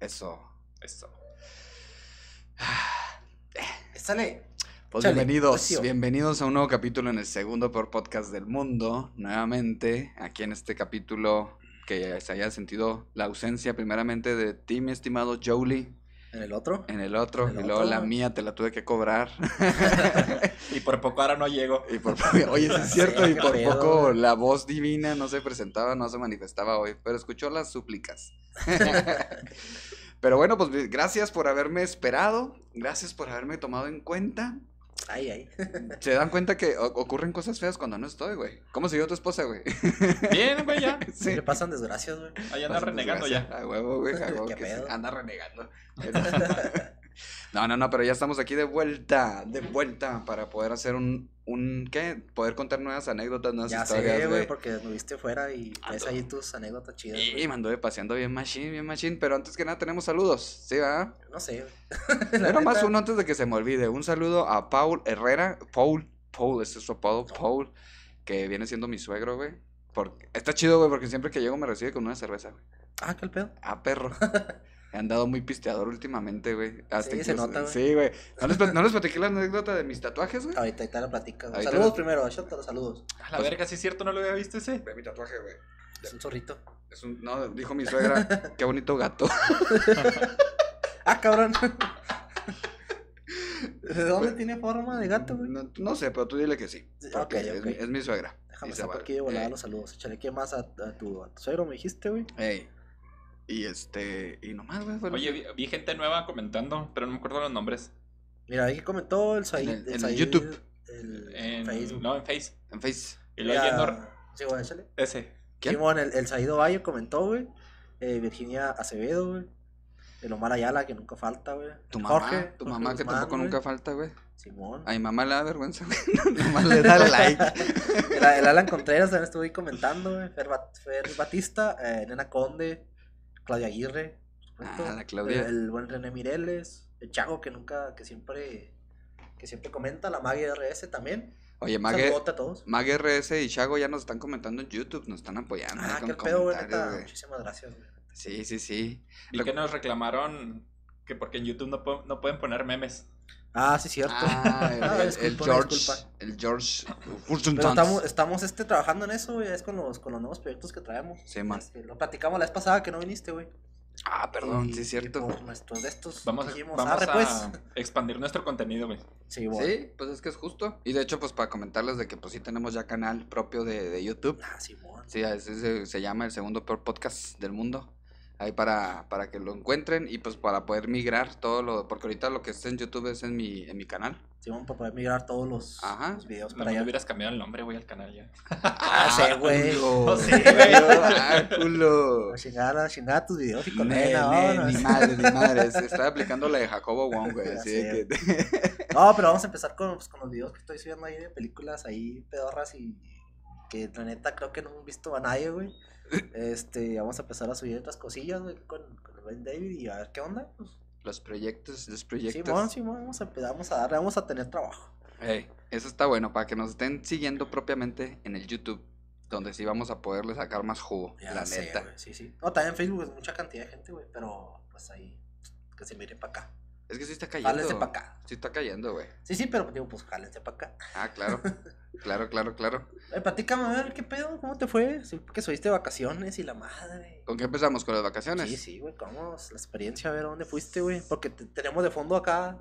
Eso. Eso. Sale. Pues Chale, bienvenidos, bienvenidos a un nuevo capítulo en el segundo peor podcast del mundo. Nuevamente, aquí en este capítulo que se haya sentido la ausencia primeramente de ti, mi estimado Jolie, En el otro. en el otro, En el y luego la mía te la tuve que cobrar. Y por poco ahora no llego. Y por, oye, sí es cierto, Sí, y por poco güey. la voz divina no se presentaba, no se manifestaba hoy, pero escuchó las súplicas. pero bueno, pues gracias por haberme esperado, gracias por haberme tomado en cuenta. Ay, ay. Se dan cuenta que ocurren cosas feas cuando no estoy, güey. ¿Cómo siguió tu esposa, güey? Bien, güey, ya. Sí. Le pasan desgracias, güey. Ahí anda renegando desgracia. ya. A huevo, güey, a huevo Qué que pedo. Anda renegando. No, no, no, pero ya estamos aquí de vuelta, de vuelta para poder hacer un, un, ¿qué? Poder contar nuevas anécdotas, nuevas Ya historias, sé, güey, porque nos viste fuera y ves Ando. ahí tus anécdotas chidas. Y me anduve paseando bien machine, bien machine, pero antes que nada tenemos saludos, ¿sí, verdad? No sé, Era más uno antes de que se me olvide. Un saludo a Paul Herrera, Paul, Paul, ese es su apodo, Paul, que viene siendo mi suegro, güey. Porque, está chido, güey, porque siempre que llego me recibe con una cerveza, güey. Ah, ¿qué el pedo? Ah, perro. He andado muy pisteador últimamente, güey. Hasta Sí, se nota, güey. Sí, güey. ¿No les, ¿No les platiqué la anécdota de mis tatuajes, güey? Ahorita, ahorita la platicas. Ahorita Saludos la- primero, échate los saludos. A la Pues- verga, sí es cierto, no lo había visto ese. Ve mi tatuaje, güey. Es un zorrito. Es un, no, dijo mi suegra, qué bonito gato. Ah, cabrón. ¿De dónde tiene forma de gato, güey? No, no sé, pero tú dile que sí. Sí, porque ok, es ok. mi- Es, mi suegra. Déjame de volada Ey. los saludos. Échale, ¿qué más a, a tu, a tu suegro me dijiste, güey? Ey. Y este, y nomás, güey. fue Oye, vi, vi gente nueva comentando, pero no me acuerdo los nombres. Mira, ahí comentó el Said. En el- en el Said, YouTube. El En, Facebook. No, en Face. En Face. Y luego yendo Sí, güey, échale. ese. ¿Quién? Simón, el, el Saido Valle comentó, güey. Eh, Virginia Acevedo, güey. El Omar Ayala, que nunca falta, güey. Tu mamá, Jorge, tu Jorge mamá que Guzmán, tampoco nunca falta, güey. Simón. A mi mamá le da vergüenza, güey. Nomás le da like. El, el Alan Contreras también estuvo ahí comentando, güey. Fer, Bat- Fer Batista, eh, Nena Conde, Claudia Aguirre. supuesto, Ah, la Claudia. El, el buen René Mireles, el Chago que nunca, que siempre, que siempre comenta, la Maggie RS también. Oye, Mague, a todos. Mague RS y Chago ya nos están comentando en YouTube, nos están apoyando. Ah, qué pedo, güey. Muchísimas gracias, güey. Sí, sí, sí. Vi que nos reclamaron que porque en YouTube no, po- no pueden poner memes. Ah, sí, cierto. Ah, el, Ah, disculpa, George. disculpa. El George. Pero estamos, estamos este, trabajando en eso, güey, es con los, con los nuevos proyectos que traemos. Sí, man. Este, lo platicamos la vez pasada que no viniste, güey. Ah, perdón, Y- sí, es cierto. por nuestros de estos Vamos, a- dijimos, vamos arre, a pues. expandir nuestro contenido, güey. Sí, bueno. Sí, pues es que es justo. Y de hecho, pues para comentarles de que pues sí tenemos ya canal propio de, de YouTube. Ah, sí, bueno. Sí, ese se, se llama el segundo peor podcast del mundo. Ahí para, para que lo encuentren y pues para poder migrar todo lo, porque ahorita lo que está en YouTube es en mi, en mi canal. Sí, vamos para poder migrar todos los, Ajá. los videos No para me allá. hubieras cambiado el nombre, güey, al canal ya. Ah, sí, güey. Oh, sí, güey. Ah, culo. A chingar, a chingar tus videos y con Ne, ne, vámonos. ni madre, ni madre. Está aplicando la de Jacobo Wong, güey. Así sé, que... No, pero vamos a empezar con, pues, con los videos que estoy subiendo ahí de películas ahí pedorras y que la neta creo que no hemos visto a nadie, güey. Este, vamos a empezar a subir otras cosillas, güey, con, con el David y a ver qué onda. Pues, Los proyectos, los proyectos. Simón, Simón, vamos a, vamos a darle, vamos a tener trabajo. Ey, eso está bueno, para que nos estén siguiendo propiamente en el YouTube, donde sí vamos a poderle sacar más jugo, Ya la sé, neta. güey, sí, sí. No, también en Facebook es mucha cantidad de gente, güey, pero pues ahí, que se mire para acá. Es que sí está cayendo. Jálense para acá. Sí está cayendo, güey. Sí, sí, pero digo, pues jálense para acá. Ah, claro. claro, claro, claro. Eh, platícame, a ver, ¿qué pedo? ¿Cómo te fue? Sí, que subiste de vacaciones y la madre. ¿Con qué empezamos? ¿Con las vacaciones? Sí, sí, güey, ¿cómo? La experiencia, a ver, ¿a dónde fuiste, güey? Porque te- tenemos de fondo acá.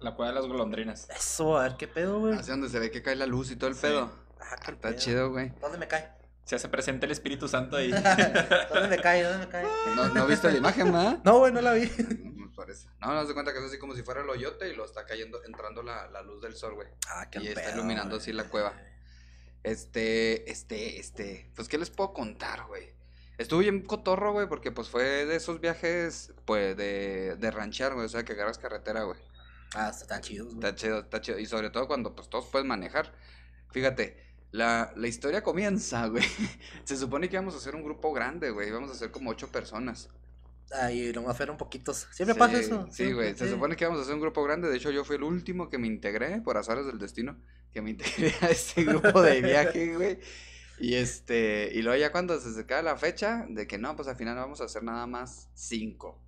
La cueva de las golondrinas. Eso, a ver, ¿qué pedo, güey? Hacia donde se ve que cae la luz y todo el Sí. pedo. Ah, qué Está pedo. chido, güey. ¿Dónde me cae? Se hace presente el Espíritu Santo ahí. ¿Dónde me cae? ¿Dónde me cae? ¿No, ¿no viste la imagen, verdad? No, güey, no la vi. No, parece. No, no se cuenta que es así como si fuera el hoyote y lo está cayendo, entrando la, la luz del sol, güey. Ah, Y está iluminando así la cueva. Este, este, este. Pues, ¿qué les puedo contar, güey? Estuve bien cotorro, güey, porque pues fue de esos viajes, pues, de, de ranchear, güey. O sea, que agarras carretera, güey. Ah, está chido, güey. Está chido, está chido. Y sobre todo cuando pues todos pueden manejar. Fíjate, la, la historia comienza, güey. Se supone que íbamos a hacer un grupo grande, güey. Íbamos a ser como ocho personas. Ay, nomás fueron poquitos. Siempre Sí, pasa eso. Sí, güey. Se supone que íbamos a hacer un grupo grande. De hecho, yo fui el último que me integré, por azares del destino, que me integré a ese grupo de viaje, güey. Y este, y luego ya cuando se acercaba la fecha de que no, pues al final vamos a hacer nada más cinco.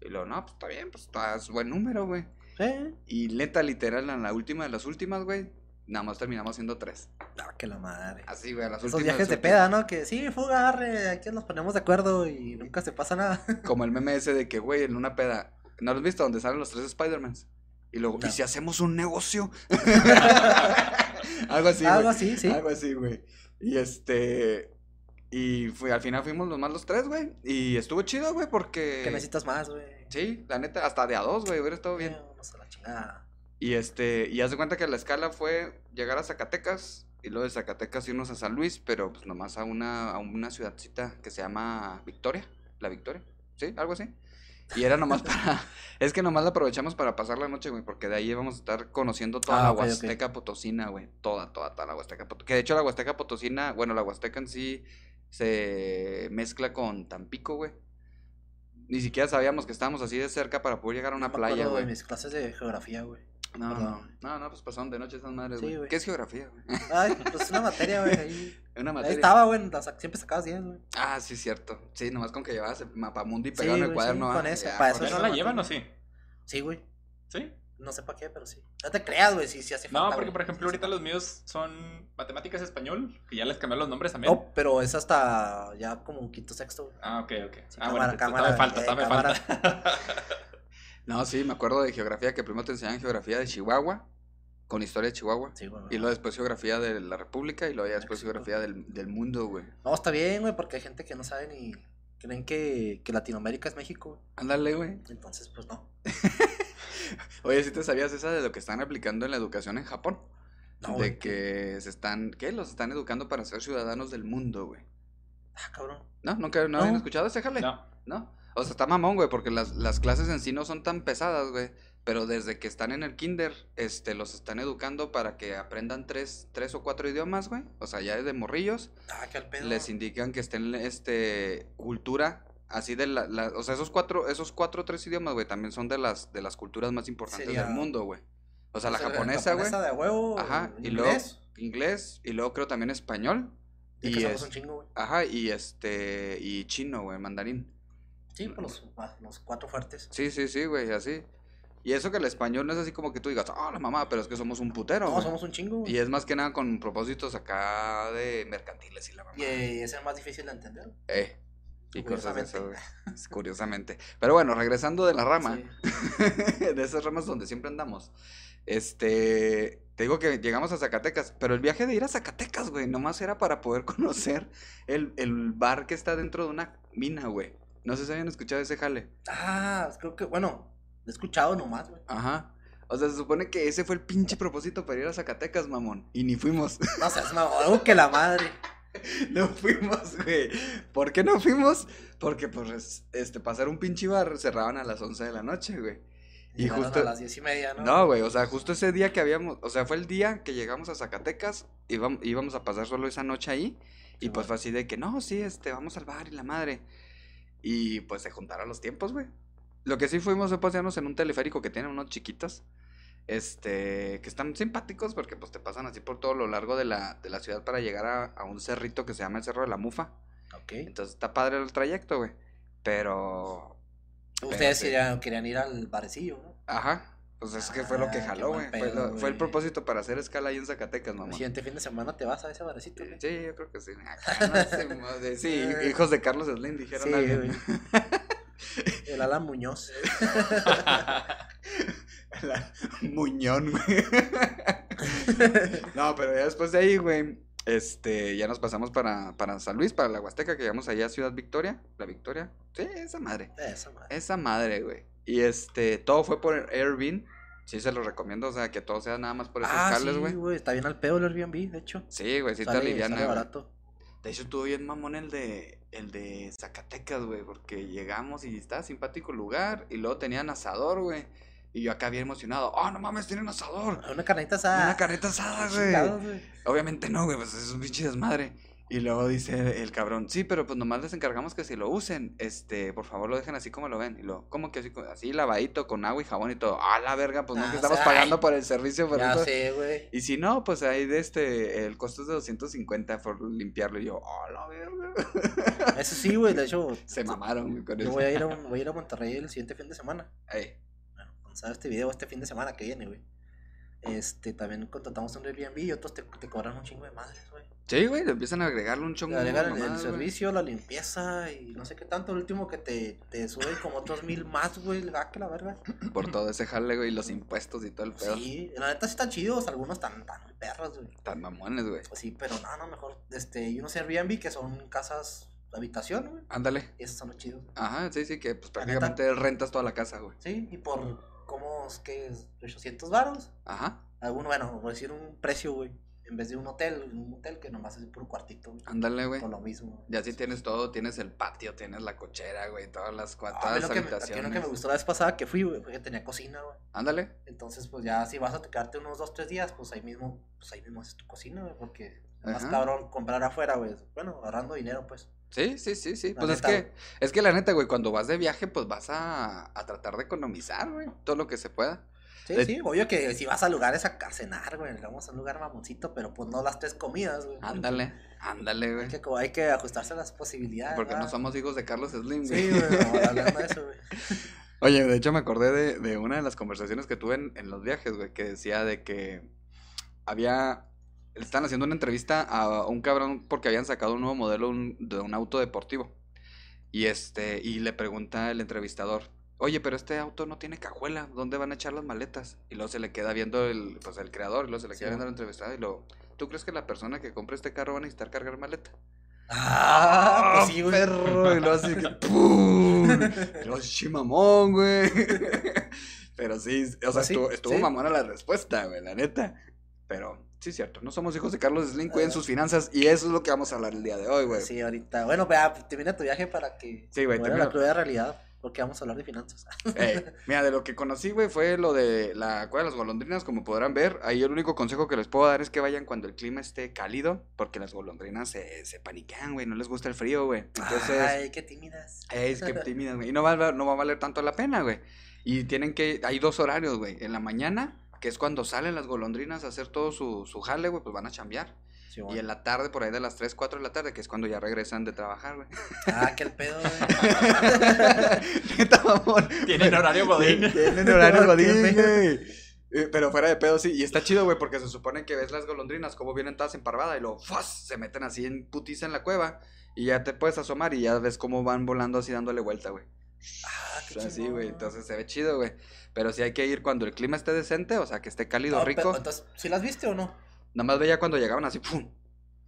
Y luego, no, pues está bien, pues estás buen número, güey. ¿Eh? Y neta, literal, en la última de las últimas, güey, nada más terminamos siendo tres. Ah, que la madre. Así, güey, las Esos últimas. viajes de peda, ¿no? Que sí, fuga, arre, aquí nos ponemos de acuerdo y nunca se pasa nada. Como el meme ese de que, güey, en una peda, ¿no lo has visto? Donde salen los tres Spider-Mans. Y luego, No. ¿y si hacemos un negocio? Algo así, Algo güey. así, sí. Algo así, güey. Y este. Y fue, al final fuimos los más los tres, güey. Y estuvo chido, güey, porque. Que necesitas más, güey. Sí, la neta, hasta de a dos, güey, hubiera estado bien. Eh, Vamos a la chingada. Y este, y haz de cuenta que la escala fue llegar a Zacatecas y luego de Zacatecas irnos a San Luis, pero pues nomás a una, a una ciudadcita que se llama Victoria, la Victoria, ¿sí? Algo así. Y era nomás para, es que nomás la aprovechamos para pasar la noche, güey, porque de ahí íbamos a estar conociendo toda Ah, la ok, ok. Huasteca Potosina, güey, toda, toda, toda la Huasteca Potosina. Que de hecho la Huasteca Potosina, bueno, la Huasteca en sí se mezcla con Tampico, güey. Ni siquiera sabíamos que estábamos así de cerca para poder llegar a una Me playa, güey. mis clases de geografía, güey. No, no, no, no, pues pasaron de noche esas madres, Sí, güey. güey. ¿Qué es geografía, güey? Ay, pues una materia, güey. Ahí, Una ahí materia. estaba, güey. Siempre sacabas 10, güey. Ah, sí, cierto. Sí, nomás con que llevabas el mapamundi Sí, pegado en el güey, cuaderno. sí, ah, con eso, ya, para eso ¿Ya es no la llevan o sí? Sí, güey. ¿Sí? No sé para qué, pero sí. No te creas, güey, si, si hace falta. No, porque por ejemplo ahorita los míos son matemáticas español, que ya les cambié los nombres también. No, pero es hasta ya como un quinto sexto, güey. Ah, ok, ok. Sí, ah, cámara, bueno, cámara, me falta, eh, cámara. falta. No, sí, me acuerdo de geografía, que primero te enseñaban geografía de Chihuahua, con historia de Chihuahua. Sí, güey. Y luego después geografía de la República y luego ya después México. geografía del, del mundo, güey. No, está bien, güey, porque hay gente que no sabe ni. Creen que, que Latinoamérica es México. Ándale, güey. Entonces, pues no. Oye, ¿sí te sabías esa de lo que están aplicando en la educación en Japón? No, de güey. que se están, ¿qué? Los están educando para ser ciudadanos del mundo, güey. Ah, cabrón. ¿No? ¿Nunca no No. habían escuchado ese jale? No. ¿No? O sea, está mamón, güey, porque las, las clases en sí no son tan pesadas, güey. Pero desde que están en el kinder, este, los están educando para que aprendan tres, tres o cuatro idiomas, güey. O sea, ya desde morrillos. Ah, que al pedo. Les indican que estén, este, cultura, así de la, la- o sea, esos cuatro, esos cuatro o tres idiomas, güey, también son de las, de las culturas más importantes Sería- del mundo, güey. O sea, la O sea, japonesa, güey. de huevo. Ajá, y inglés. luego inglés, y luego creo también español. Y Y es- un chingo, güey. Ajá, y este, y chino, güey, mandarín. Sí, por los, ah, los cuatro fuertes. Sí, sí, sí, güey, así. Y eso que el español no es así como que tú digas, ah, la mamá, pero es que somos un putero. No, güey". somos un chingo, güey. Y es más que nada con propósitos acá de mercantiles y la mamá. Y eh, es el más difícil de entender. Eh. Y cosas de eso, Curiosamente. güey. Curiosamente. Pero bueno, regresando de la rama, Sí. de esas ramas donde siempre andamos. Este, te digo que llegamos a Zacatecas, pero el viaje de ir a Zacatecas, güey, nomás era para poder conocer el, el bar que está dentro de una mina, güey. No sé si habían escuchado ese jale. Ah, creo que, bueno, he escuchado nomás, güey. Ajá. O sea, se supone que ese fue el pinche propósito para ir a Zacatecas, mamón. Y ni fuimos. No seas mamón, que la madre. no fuimos, güey. ¿Por qué no fuimos? Porque, pues, este, pasar un pinche bar cerraban a las 11 de la noche, güey. Y justo- a las diez y media, ¿no? No, güey, o sea, justo ese día que habíamos, o sea, fue el día que llegamos a Zacatecas, íbamos, íbamos a pasar solo esa noche ahí, y Sí, pues bueno. fue así de que, no, sí, este, vamos al bar y la madre. Y pues se juntaron los tiempos, güey. Lo que sí fuimos fue pasearnos en un teleférico que tiene unos chiquitos, este, que están simpáticos porque pues te pasan así por todo lo largo de la, de la ciudad para llegar a, a un cerrito que se llama el Cerro de la Mufa. Ok. Entonces está padre el trayecto, güey. Pero, Ustedes querían, querían ir al barecillo, ¿no? ajá, pues es que fue lo que Ah, jaló, güey. Fue, el propósito para hacer escala ahí en Zacatecas, El mamá. siguiente fin de semana te vas a ese barecito, güey. Sí, yo creo que sí. Acá, no sé, madre, sí, hijos de Carlos Slim dijeron Sí, algo. El Alan Muñoz. La- Muñón, güey. no, pero ya después de ahí, güey, este, ya nos pasamos para, para San Luis, para la Huasteca, que llegamos allá a Ciudad Victoria. La Victoria. Sí, esa madre. Esa madre. Esa madre, güey. Y este, todo fue por Airbnb. Sí, se lo recomiendo, o sea, que todo sea nada más por esos Ah, sí, güey. Está bien al pedo el Airbnb, de hecho. Sí, güey, sí te Sale- aliviana, sale barato. De hecho, estuvo bien mamón el de, el de Zacatecas, güey, porque llegamos y estaba simpático el lugar, y luego tenían asador, güey. Y yo acá bien emocionado, oh, no mames, tienen asador. Una carnita asada. Una carreta asada, güey. Chingados, güey. Obviamente no, güey, pues es un pinche desmadre. Y luego dice el cabrón, sí, pero pues nomás les encargamos que si lo usen, este, por favor lo dejen así como lo ven. Y lo, ¿cómo que así? Así lavadito con agua y jabón y todo. Ah, la verga, pues no Ah, que estamos sea, pagando ay. por el servicio, pero Ya esto- sé, güey. Y si no, pues ahí de este, el costo es de 250 por limpiarlo. Y yo, ah, la verga. Eso sí, güey. De hecho, Se mamaron con yo eso. voy a, ir a, un- voy a ir a Monterrey el siguiente fin de semana. Ey, Salga este video, este fin de semana que viene, güey. Este, también contratamos un Airbnb y otros te, te cobran un chingo de madres, güey. Sí, güey, le empiezan a agregarle un chongo. Te agregan el, el mamadas, güey. servicio, la limpieza y no sé qué tanto. El último que te, te suben como otros mil más, güey. Ah, que la verga. Por todo ese jale, güey, y los impuestos y todo el pedo. Sí, la neta sí están chidos. Algunos tan, tan perros, güey. Tan mamones, güey. Pues sí, pero no, no, mejor. Este, hay unos Airbnb que son casas de habitación, güey. Ándale. Y esos son los chidos. Ajá, sí, sí, que pues neta. prácticamente rentas toda la casa, güey. Sí, y por, ¿cómo es que es? 800 varos. Ajá, Alguno, bueno, por decir un precio, güey. En vez de un hotel, un hotel que nomás es puro cuartito, güey. ándale, güey. Por lo mismo. Ya sí tienes todo, tienes el patio, tienes la cochera, güey, todas las, Ah, todas a mí las que, me, habitaciones. lo que me gustó la vez pasada que fui, güey, fue que tenía cocina, güey. Ándale. Entonces, pues ya si vas a quedarte unos dos, tres días, pues ahí mismo, pues ahí mismo haces tu cocina, güey, porque más cabrón comprar afuera, güey. Bueno, ahorrando dinero, pues. Sí, sí, sí, sí. La Pues es que, es que la neta, güey, cuando vas de viaje, pues vas a, a tratar de economizar, güey, todo lo que se pueda. Sí, De- sí, obvio que si vas a lugares a, a cenar, güey, vamos a un lugar mamoncito, pero pues no las tres comidas, güey. Ándale, ándale, Hay güey. que, hay que ajustarse a las posibilidades. Porque no somos hijos de Carlos Slim, güey. Sí, güey, hablando de eso, güey. Oye, de hecho me acordé de, de una de las conversaciones que tuve en, en los viajes, güey, que decía de que había, estaban haciendo una entrevista a un cabrón porque habían sacado un nuevo modelo un- de un auto deportivo. Y este, y le pregunta el entrevistador, oye, pero este auto no tiene cajuela, ¿dónde van a echar las maletas? Y luego se le queda viendo el, pues el creador, y luego se le Sí, queda viendo el entrevistado y luego, ¿tú crees que la persona que compre este carro va a necesitar cargar maleta? Ah, pues sí, güey. perro! Y luego así que ¡pum! Y luego, chimamón, güey. Pero sí, o sea, Pues sí, estuvo, estuvo sí. mamona la respuesta, güey, la neta. Pero sí, cierto, no somos hijos de Carlos Slim, cuiden Ah. sus finanzas y eso es lo que vamos a hablar el día de hoy, güey. Sí, ahorita. Bueno, vea, termina tu viaje para que Sí, güey, la cruda realidad, porque vamos a hablar de finanzas. Mira, de lo que conocí, güey, fue lo de la cueva de las golondrinas, como podrán ver. Ahí el único consejo que les puedo dar es que vayan cuando el clima esté cálido, porque las golondrinas se, se paniquean, güey, no les gusta el frío, güey. Entonces, Ay, qué tímidas. Es que tímidas, güey. Y no va, no va a valer tanto la pena, güey. Y tienen que, hay dos horarios, güey. En la mañana, que es cuando salen las golondrinas a hacer todo su, su jale, güey, pues van a chambear. Sí, Y en la tarde, por ahí de las 3, 4 de la tarde, que es cuando ya regresan de trabajar, güey. Ah, que el pedo, güey. Tienen horario godín. Tienen horario Qué godín, güey. Eh, Pero fuera de pedo, sí. Y está chido, güey, porque se supone que ves las golondrinas como vienen todas emparvadas y luego ¡fas! se meten así en putiza en la cueva. Y ya te puedes asomar y ya ves cómo van volando así dándole vuelta, güey. Ah, qué Así, güey. Entonces se ve chido, güey. Pero sí hay que ir cuando el clima esté decente, o sea, que esté cálido, No, rico. pero, entonces, ¿sí las viste o no? Nada más veía cuando llegaban así, ¡pum!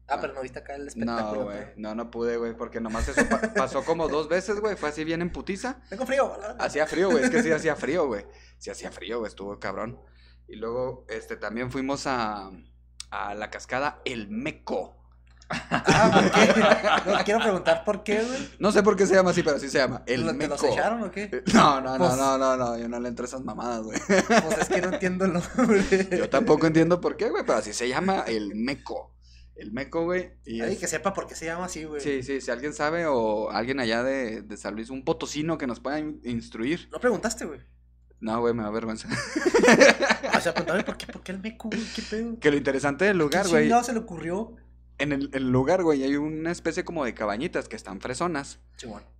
Ah, pero no viste acá el espectáculo. No, güey. No, no pude, güey, porque nomás eso pa- pasó como dos veces, güey. Fue así bien en putiza. Tengo frío, ¿verdad? Hacía frío, güey. Es que sí hacía frío, güey. Sí hacía frío, güey. Estuvo cabrón. Y luego, este, también fuimos a, a la cascada El Meco. Ah, ¿por qué? No, quiero preguntar por qué, güey. No sé por qué se llama así, pero sí se llama El ¿Lo- ¿Te Meco. los echaron o qué? No, no, no, Pues- no, no, no. Yo no le entro a esas mamadas, güey. Pues es que no entiendo el nombre. Yo tampoco entiendo por qué, güey, pero así se llama El Meco. El Meco, güey. Y Ay, es- que sepa por qué se llama así, güey. Sí, sí, si alguien sabe o alguien allá de, de San Luis, un potosino que nos pueda in- instruir. No preguntaste, güey. No, güey, me da vergüenza. O sea, preguntame por qué, por qué el meco, güey, qué pedo. Que lo interesante del lugar, ¿Qué güey, chingado se le ocurrió? En el, el lugar, güey, hay una especie como de cabañitas que están fresonas.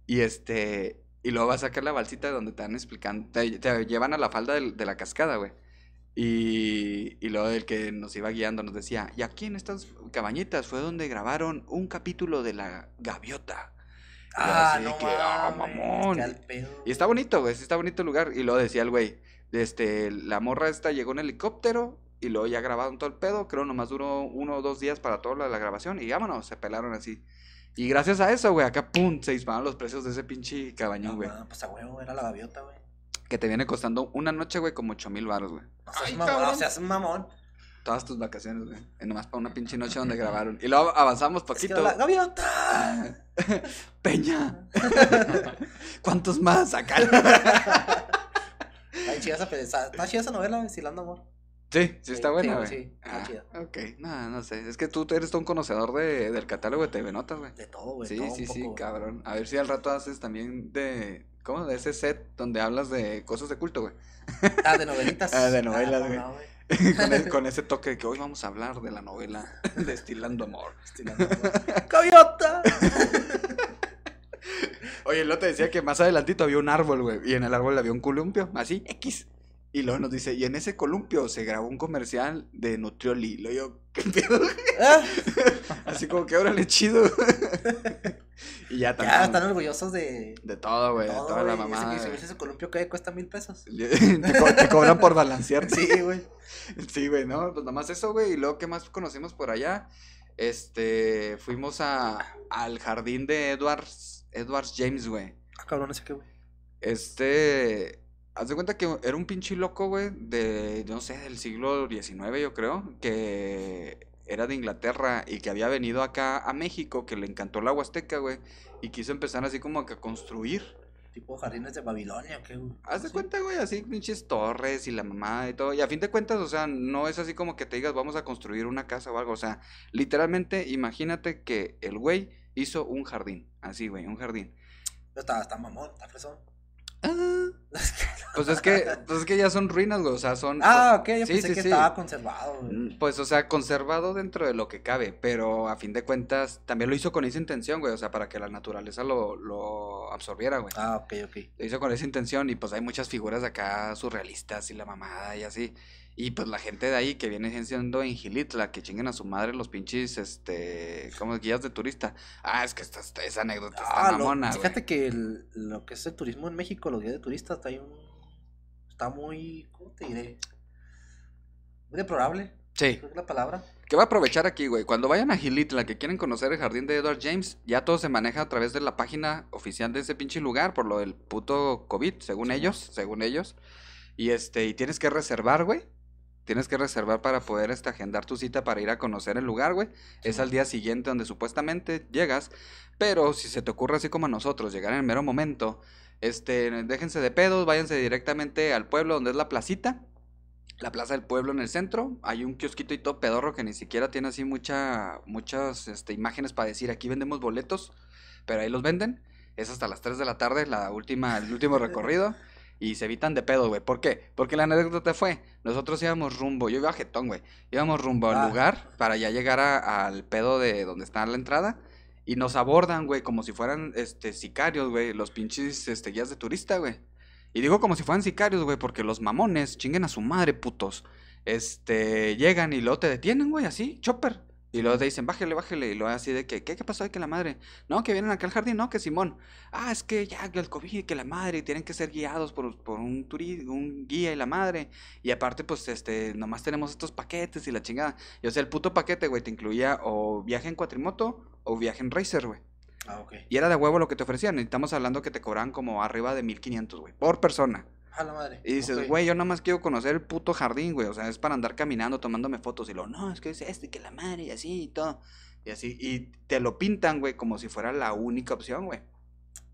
Y este, y luego vas a sacar la balsita donde te van explicando, te, te llevan a la falda de la cascada, güey. Y, y luego el que nos iba guiando nos decía, y aquí en estas cabañitas fue donde grabaron un capítulo de la gaviota. Y Ah, no que, ah, mamón. Y está bonito, güey, está bonito el lugar. Y luego decía el güey, este, la morra esta llegó en helicóptero y luego ya grabaron todo el pedo. Creo nomás duró uno o dos días para toda la, la grabación y vámonos, se pelaron así. Y gracias a eso, güey, acá, pum, se dispararon los precios de ese pinche cabañón, No, güey. ma, pues a huevo, era la gaviota, güey. Que te viene costando una noche, güey, como ocho mil baros, güey. No seas Ay, mamón, no mamón. Todas tus vacaciones, güey. Y nomás para una pinche noche donde grabaron. Y luego avanzamos Es que poquito. era la gaviota. Peña. ¿Cuántos más acá? Ay, chida esa, pe- esa- está chida esa novela, güey, Silando Amor. Sí, sí Sí, está sí, buena, güey, sí, está Ah, chida. ok, no, no sé. Es que tú eres todo un conocedor de, del catálogo de TV Notas, güey. De todo, güey. Sí, todo sí, sí, poco, cabrón. A ver si al rato haces también de. ¿Cómo? De ese set donde hablas de cosas de culto, güey. Ah, de novelitas. Ah, de novelas, ¿cómo güey. con, e- con ese toque de que hoy vamos a hablar de la novela Destilando Amor. Estilando, güey. ¡Gaviota! Oye, luego te decía que más adelantito había un árbol, güey. Y en el árbol había un columpio, así, X. Y luego nos dice, y en ese columpio se grabó un comercial de Nutrioli. Lo yo, ¿qué pedo? Ah, Así como que órale, chido. y ya ya también. están orgullosos de. De todo, güey, de toda la güey. Ese- ese-. Ese columpio que cuesta mil pesos. te, co- te cobran por balancear. Sí, güey. Sí, güey, no, pues nada más eso, güey. Y luego, ¿qué más conocimos por allá? Este, fuimos a, al jardín de Edwards, Edwards James, güey. Ah, cabrón, ese que, güey. Este, haz de cuenta que era un pinche loco, güey, de, no sé, del siglo XIX, yo creo, que era de Inglaterra y que había venido acá a México, que le encantó la Huasteca, güey, y quiso empezar así como que a construir. Tipo jardines de Babilonia, ¿qué, güey? Haz de Sí. cuenta, güey, así pinches torres y la mamá y todo. Y a fin de cuentas, o sea, no es así como que te digas, vamos a construir una casa o algo. O sea, literalmente, imagínate que el güey hizo un jardín. Así, güey, un jardín. Está, está mamón, está fresón. Ah, pues es que, pues es que ya son ruinas, güey. O sea, son. Ah, ok, yo Sí, pensé sí, que sí. estaba conservado, güey. Mm, Pues, o sea, conservado dentro de lo que cabe, pero a fin de cuentas también lo hizo con esa intención, güey, o sea, para que la naturaleza lo, lo absorbiera, güey. Ah, ok, ok. Lo hizo con esa intención y pues hay muchas figuras acá surrealistas y la mamada y así. Y pues la gente de ahí que viene siendo en Gilitla, que chinguen a su madre los pinches, este, como guías de turista. Ah, es que esta, esta- esa anécdota está Ah, mamona, fíjate que el- lo que es el turismo en México, los guías de turistas, está, ahí un, está muy, ¿cómo te diré? Muy deplorable, Sí, creo que la palabra. que voy a aprovechar aquí, güey. Cuando vayan a Gilitla, que quieren conocer el jardín de Edward James, ya todo se maneja a través de la página oficial de ese pinche lugar por lo del puto COVID, según ellos, según ellos. Y este, y tienes que reservar, güey. Tienes que reservar para poder este, agendar tu cita para ir a conocer el lugar, güey. Es al día siguiente donde supuestamente llegas. Pero si se te ocurre así como a nosotros, llegar en el mero momento, este, déjense de pedos, váyanse directamente al pueblo donde es la placita. La plaza del pueblo en el centro. Hay un kiosquito y todo pedorro que ni siquiera tiene así mucha, muchas este, imágenes para decir aquí vendemos boletos. Pero ahí los venden. Es hasta las 3 de la tarde, la última, el último recorrido. Y se evitan de pedo, güey. ¿Por qué? Porque la anécdota fue, nosotros íbamos rumbo, yo iba a Jetón, güey. Íbamos rumbo al Ah. lugar para ya llegar a- al pedo de donde está la entrada. Y nos abordan, güey, como si fueran, este, sicarios, güey. Los pinches, este, guías de turista, güey. Y digo como si fueran sicarios, güey, porque los mamones, chinguen a su madre, putos. Este, llegan y luego te detienen, güey, así, chopper. Y luego te dicen, bájale, bájale. Y luego así de que, ¿qué, qué pasó ahí que la madre? No, que vienen acá al jardín, no, que Simón. Ah, es que ya, que el COVID, que la madre, tienen que ser guiados por, por un turi un guía y la madre. Y aparte, pues, este, nomás tenemos estos paquetes y la chingada. Y o sea, el puto paquete, güey, te incluía o viaje en cuatrimoto o viaje en racer, güey. Ah, ok. Y era de huevo lo que te ofrecían. Y estamos hablando que te cobraban como arriba de 1500, güey, por persona. A la madre. Y dices, güey, yo nomás quiero conocer el puto jardín, güey. O sea, es para andar caminando, tomándome fotos. Y lo, no, es que es este, que la madre, y así y todo. Y así. Y te lo pintan, güey, como si fuera la única opción, güey.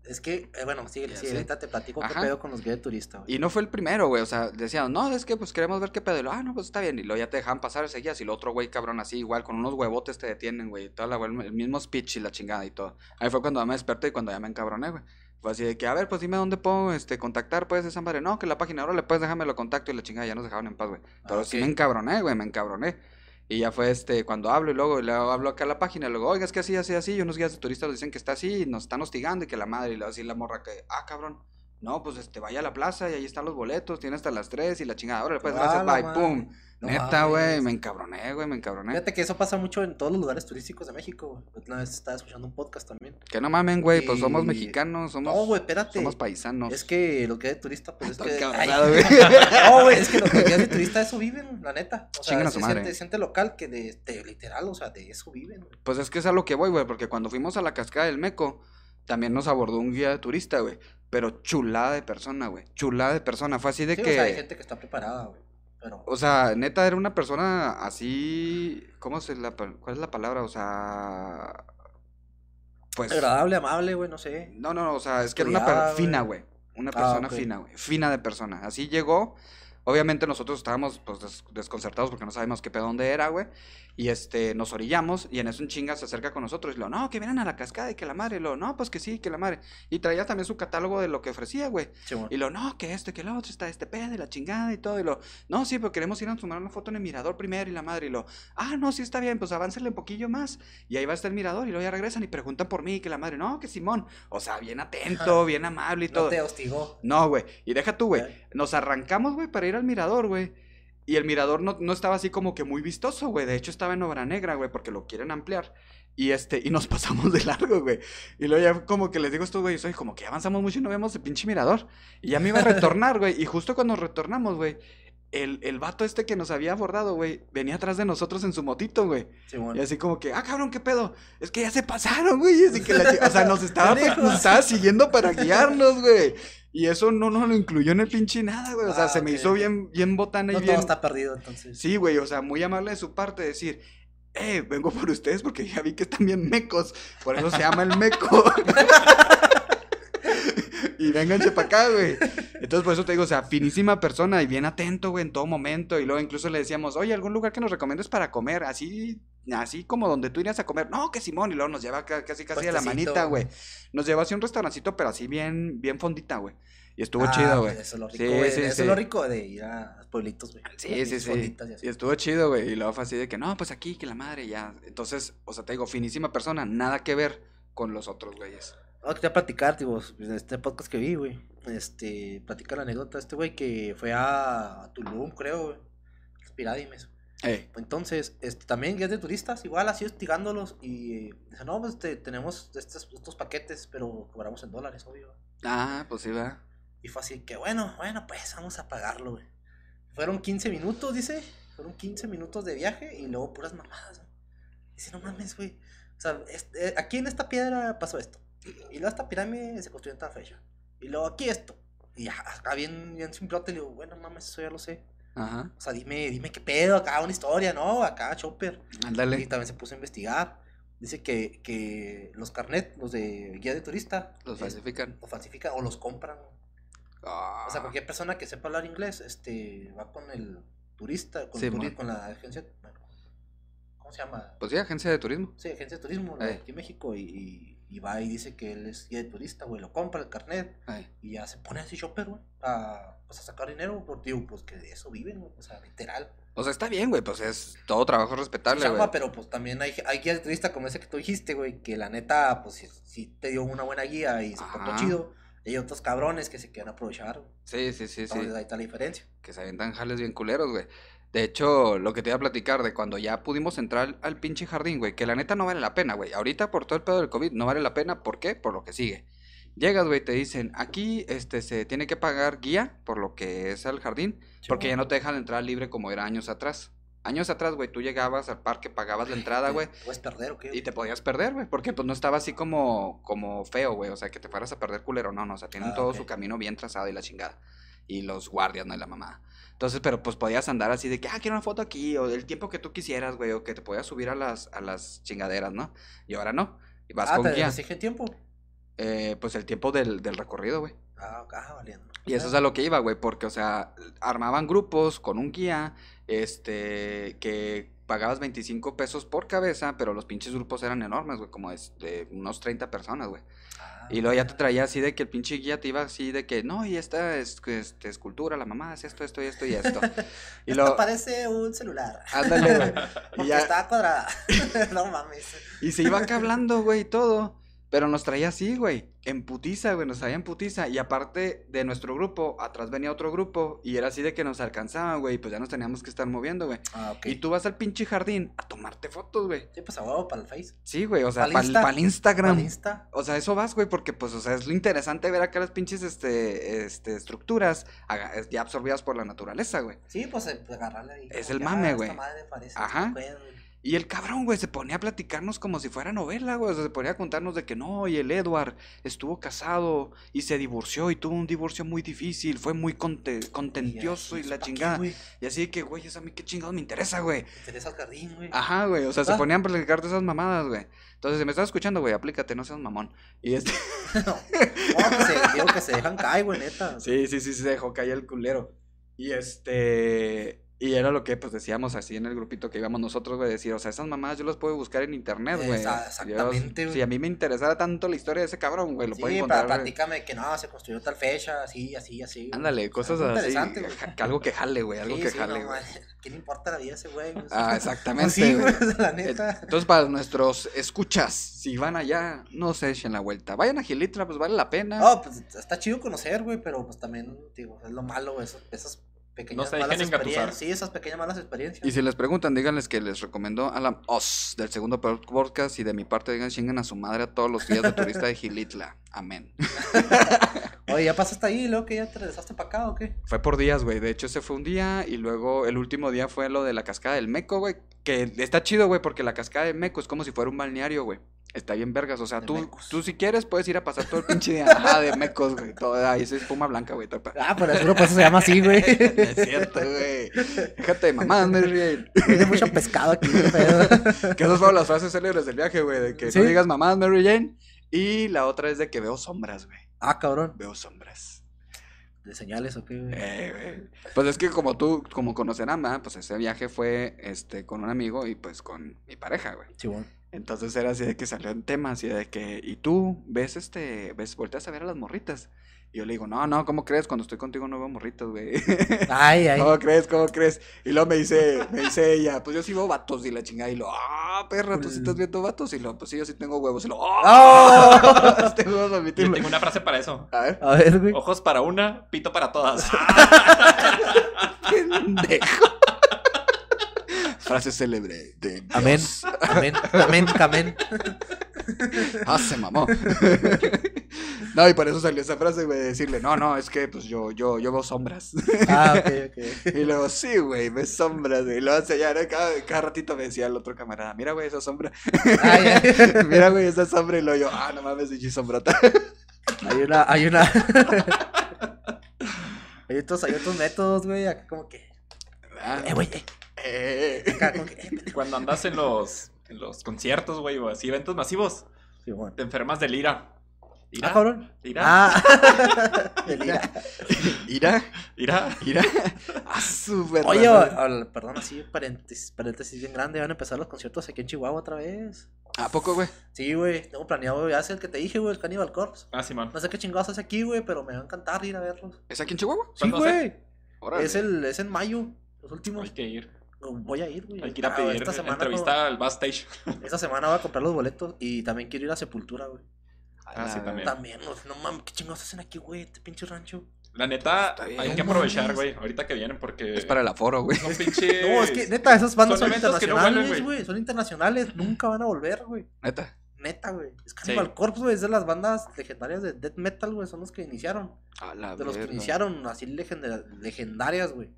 Es que, eh, bueno, sí, sí, ahorita te platico Ajá. qué pedo con los guías de turista, güey. Y no fue el primero, güey. O sea, decían, no, es que pues queremos ver qué pedo. Y lo, ah, no, pues está bien. Y luego ya te dejan pasar, seguías. Y lo otro, güey, cabrón, así, igual, con unos huevotes te detienen, güey. y Toda la, el mismo speech y la chingada y todo. Ahí fue cuando ya me desperté y cuando ya me encabroné, güey. Así de que, a ver, pues dime dónde puedo este, contactar, pues, esa madre. No, que la página, ahora le puedes déjame lo contacto y la chingada, ya nos dejaron en paz, güey. Pero sí ok. me encabroné, güey, me encabroné. Y ya fue este, cuando hablo y luego, y luego hablo acá a la página, y luego, oiga, es que así, así, así, y unos guías de turistas nos dicen que está así, y nos están hostigando y que la madre, y luego así la morra que, ah, cabrón, no, pues este, vaya a la plaza y ahí están los boletos, tiene hasta las 3 y la chingada, ahora pues Ah, gracias, bye, pum. No Neta, güey, me encabroné, güey, me encabroné. Fíjate que eso pasa mucho en todos los lugares turísticos de México, güey. Una vez estaba escuchando un podcast también. Que no mamen, güey, pues somos mexicanos, somos, No, güey, espérate. somos paisanos. Es que los guías de turista, pues es que. güey. No, güey, es que los guías de turista eso viven, la neta. O sea, es es gente local que de, de literal, o sea, de eso viven, güey. Pues es que es a lo que voy, güey, porque cuando fuimos a la cascada del Meco, también nos abordó un guía de turista, güey. Pero chulada de persona, güey. Chulada de persona. Fue así de Sí, que. o sea, hay gente que está preparada, güey. Pero. O sea, neta, era una persona así. ¿Cómo se la. ¿Cuál es la palabra? O sea. Pues. agradable, amable, güey, no sé. No, no, no, o sea, es que era una persona fina, güey. Una Ah, persona fina, güey. Fina de persona. Así llegó, Obviamente nosotros estábamos pues des- desconcertados porque no sabíamos qué pedo dónde era, güey. Y este, nos orillamos y en eso un chinga se acerca con nosotros y lo, no, que vienen a la cascada y que la madre. Y lo, no, pues que sí, que la madre. Y traía también su catálogo de lo que ofrecía, güey. Y lo, no, que esto y que lo otro, está este pedo y la chingada y todo. Y lo, no, sí, pero queremos ir a tomar una foto en el mirador primero y la madre. Y lo, ah, no, sí está bien, pues aváncenle un poquillo más. Y ahí va a estar el mirador y luego ya regresan y preguntan por mí y que la madre, no, que Simón. O sea, bien atento, bien amable y No todo. te hostigó. No, güey. Y deja tú, güey. Nos arrancamos, güey, para ir al mirador, güey. Y el mirador no, no estaba así como que muy vistoso, güey. De hecho, estaba en obra negra, güey, porque lo quieren ampliar. Y este, y nos pasamos de largo, güey. Y luego ya como que les digo a estos güey, soy como que avanzamos mucho y no vemos el pinche mirador. Y ya me iba a retornar, güey. Y justo cuando retornamos, güey, el, el vato este que nos había abordado, güey, venía atrás de nosotros en su motito, güey. Y así como que, ah, cabrón, ¿qué pedo? Es que ya se pasaron, güey. y Así que la o sea, nos estaba, nos estaba siguiendo para guiarnos, güey. Y eso no nos lo incluyó en el pinche nada, güey. O sea, Ah, se me hizo bien, bien botana y No bien. todo está perdido, entonces. Sí, güey, o sea, muy amable de su parte decir, eh, vengo por ustedes porque ya vi que están bien mecos. Por eso se llama el meco. y vénganse para acá, güey. Entonces, por eso te digo, o sea, finísima persona y bien atento, güey, en todo momento. Y luego incluso le decíamos, oye, algún lugar que nos recomiendes para comer, así, así como donde tú irías a comer. No, que Simón, y luego nos lleva ca- casi, casi a la manita, güey. Nos llevó así a un restaurancito, pero así bien, bien fondita, güey. Y estuvo Ah, chido, güey. Eso es lo rico, Sí, güey. sí, Eso sí. es lo rico de ir a pueblitos, güey. Sí, sí, sí. y. Y estuvo chido, güey. Y luego fue así de que, no, pues aquí, que la madre, ya. Entonces, o sea, te digo, finísima persona, nada que ver con los otros güeyes. No, quería platicar, tío, de este podcast que vi, güey. Este, platicar la anécdota este güey que fue a, Tulum, creo, güey. Los Pirámides. Entonces, este, también guías de turistas, igual así hostigándolos. Y eh, dice, no, pues este, tenemos estos, estos paquetes, pero cobramos en dólares, obvio. ah, pues sí, va. Y fue así que, bueno, bueno, pues vamos a pagarlo, güey. Fueron 15 minutos, dice. Fueron 15 minutos de viaje y luego puras mamadas, güey. Dice, no mames, güey. O sea, este, aquí en esta piedra pasó esto. Y luego esta pirámide se construyó en tal fecha. Y luego aquí esto. Y acá bien, bien simplote, le digo, bueno, mames, eso ya lo sé. Ajá, O sea, dime, dime qué pedo, acá una historia, ¿no? Acá, Chopper. Y ándale. también se puso a investigar. Dice que, que los carnet, los de guía de turista, Los eh, falsifican. los falsifican o los compran. Ah, O sea, cualquier persona que sepa hablar inglés, este, va con el turista, con, Sí, el turi- con la agencia, bueno, ¿cómo se llama? Pues sí, agencia de turismo. Sí, agencia de turismo Eh. aquí en México y, y, y va y dice que él es guía de turista, güey, lo compra el carnet Ay, y ya se pone así shopper, güey, a, pues a sacar dinero, porque digo, pues que de eso viven, güey, o sea, literal. O sea, está bien, güey, pues es todo trabajo respetable, chamba, güey. pero pues también hay, hay guías de turista como ese que tú dijiste, güey, que la neta, pues sí, sí te dio una buena guía y se portó Ajá. chido. Y hay otros cabrones que se quieren aprovechar, güey. Sí, sí, sí, sí. Entonces ahí está la diferencia. Que se aventan jales bien culeros, güey. De hecho, lo que te iba a platicar de cuando ya pudimos entrar al, pinche jardín, güey, que la neta no vale la pena, güey. Ahorita por todo el pedo del COVID no vale la pena, ¿por qué? Por lo que sigue. Llegas, güey, te dicen, aquí este se tiene que pagar guía por lo que es el jardín, porque ya no te dejan entrar libre como era años atrás. Años atrás, güey, tú llegabas al parque, pagabas la entrada, ¿Te güey, ¿Puedes perder o qué? y te podías perder, güey, porque pues no estaba así como, como feo, güey, o sea, que te fueras a perder culero, no, no, o sea, tienen Ah, todo su camino bien trazado y la chingada. Y los guardias, no y la mamada. Entonces, pero pues podías andar así de que, ah, quiero una foto aquí, o del tiempo que tú quisieras, güey, o que te podías subir a las, a las chingaderas, ¿no? Y ahora no. Y vas ah, con te guía. exige tiempo. Eh, pues el tiempo del, del recorrido, güey. Ah, ah, valiendo. Y eso es a lo que iba, güey, porque, o sea, armaban grupos con un guía, este, que pagabas 25 pesos por cabeza, pero los pinches grupos eran enormes, güey, como de, de unos 30 personas, güey. Y luego ya te traía así de que el pinche guía te iba así de que, no, y esta es este, escultura, la mamá hace esto, esto y esto y esto. Y Esto lo, parece un celular. ándale, güey. Y ya, está cuadrada. no mames. y se iba acá hablando, güey, todo. Pero nos traía así, güey, en putiza, güey, nos traía en putiza. Y aparte de nuestro grupo, atrás venía otro grupo. Y era así de que nos alcanzaban, güey, y pues ya nos teníamos que estar moviendo, güey. Ah, ok. Y tú vas al pinche jardín a tomarte fotos, güey. Sí, pues a huevo para el Face. Sí, güey, o sea, ¿Pa'l para el Insta? Instagram. Para el Insta. O sea, eso vas, güey, porque pues, o sea, es lo interesante ver acá las pinches, este, este, estructuras ya absorbidas por la naturaleza, güey. Sí, pues eh, pues, agarrarle ahí. Es el mame, ah, güey. Ajá. Y el cabrón, güey, se ponía a platicarnos como si fuera novela, güey. O sea, se ponía a contarnos de que no, y el Edward estuvo casado y se divorció y tuvo un divorcio muy difícil, fue muy conte- contentioso y, la chingada. y así de que, güey, eso a mí qué chingados me interesa, güey. Te interesa el jardín, güey. Ajá, güey, o sea, se Ah. ponían a platicarte esas mamadas, güey. Entonces, si me estás escuchando, güey, aplícate, no seas mamón. Y este... no, que se, digo que se dejan caer, güey, neta. Sí, sí, sí, se dejó caer el culero. Y este. Y era lo que pues decíamos así en el grupito que íbamos nosotros, güey, decir, o sea, esas mamadas yo las puedo buscar en internet, güey. Exactamente, Yo-. Si a mí me interesara tanto la historia de ese cabrón, güey, lo puedo Sí, encontrar. para güey. platícame que no, se construyó tal fecha, así, así, así. Ándale, cosas Algo así. interesante, güey. ja- Algo que jale, güey, algo Sí, que sí, jale, no, ¿Qué le importa la vida a ese güey? Ah, exactamente. sí, güey. la neta. Entonces, para nuestros escuchas, si van allá, no se echen la vuelta. Vayan a Gilitra, pues vale la pena. No, pues está chido conocer, güey, pero pues también, digo, es lo malo, güey, esas pequeñas No malas experiencias. Sí, esas pequeñas malas experiencias. Y si les preguntan, díganles que les recomendó Alan Oz del segundo podcast y de mi parte digan chinguen a su madre a todos los días de turista de Gilitla. Amén. Oye, ¿ya pasaste ahí luego que ya te regresaste para acá o qué? Fue por días, güey. De hecho, ese fue un día y luego el último día fue lo de la cascada del Meco, güey. Que está chido, güey, porque la cascada del Meco es como si fuera un balneario, güey. Está bien vergas, o sea, De tú, mecos. tú si quieres puedes ir a pasar todo el pinche día ajá, de mecos, güey. Todo ahí es espuma blanca, güey. todo- Ah, pero seguro por eso se llama así, güey. No es cierto, güey. Déjate de mamadas, Mary Jane. Tiene mucho pescado aquí, qué pedo. Que esas fueron las frases célebres del viaje, güey. De que ¿Sí? no digas mamadas, Mary Jane. Y la otra es de que veo sombras, güey. Ah, cabrón. Veo sombras. ¿De señales o qué, güey? Eh, güey. Pues es que como tú, como conocerán, pues ese viaje fue este con un amigo y pues con mi pareja, güey. Chibón. Entonces era así de que salió en tema, así de que, ¿y tú ves este, ves, volteas a ver a las morritas? Y yo le digo, no, no, ¿cómo crees? Cuando estoy contigo no veo morritas, güey. Ay, ay. ¿Cómo crees? ¿Cómo crees? Y luego me dice, me dice ella, pues yo sí veo vatos y la chingada. Y lo, ah, perra, tú sí estás viendo vatos. Y lo, pues sí, yo sí tengo huevos. Y lo, ¡ah! ¡Oh! tengo huevos Yo admitirlo. tengo una frase para eso. A ver, A ver, güey. Ojos para una, pito para todas. pendejo. Frase célebre de Dios. Amén. Amén. Amén. Amén. Ah, se mamó. no, y por eso salió esa frase, güey, de decirle, no, no, es que pues yo, yo, yo veo sombras. Ah, ok, ok. y luego, sí, güey, ves sombras, güey. Y luego hace ya, ¿no? cada, cada ratito me decía el otro camarada, mira, güey, esa sombra. Ay. mira, güey, esa sombra. Y luego yo, ah, no mames, pinche sombrota. Hay una, hay una. hay otros, hay otros métodos, güey. Acá como que. Eh, güey, eh. Eh. Eh. Cuando andas en los, en los conciertos, güey, o así, eventos masivos, Sí, bueno. te enfermas del ira. ¿Ira? Ah, cabrón. ¿Ira? Ah. Ira. Ira, ¿Ira? ira. A su verga, Oye, al- perdón, así, paréntesis, paréntesis bien grande. Van a empezar los conciertos aquí en Chihuahua otra vez. ¿A poco, güey? Sí, güey. Tengo planeado, ya sé el que te dije, güey, el Cannibal Corpse. Ah, Simón. No sé qué chingados hace aquí, güey, pero me va a encantar ir a verlos. ¿Es aquí en Chihuahua? Sí, ¿Cuándo va a ser? güey. Es, el, es en mayo, los últimos. Hay que ir. Voy a ir, güey. Hay que ir a Ah, pedir esta semana, entrevista al backstage. Esta semana voy a comprar los boletos y también quiero ir a Sepultura, güey. Ah, sí, la también. También, no, no mames, ¿qué chingados hacen aquí, güey? Este pinche rancho. La neta, bien. hay que No aprovechar, güey, ahorita que vienen porque... Es para el aforo, güey. Son pinche... No, es que neta, esas bandas son son, no internacionales, güey. Son internacionales, nunca van a volver, güey. Neta. Neta, güey. Es Cannibal Sí. Corpse, güey. Es de las bandas legendarias de death metal, güey. Son los que iniciaron. A la De los que iniciaron, así legenda- legendarias, güey.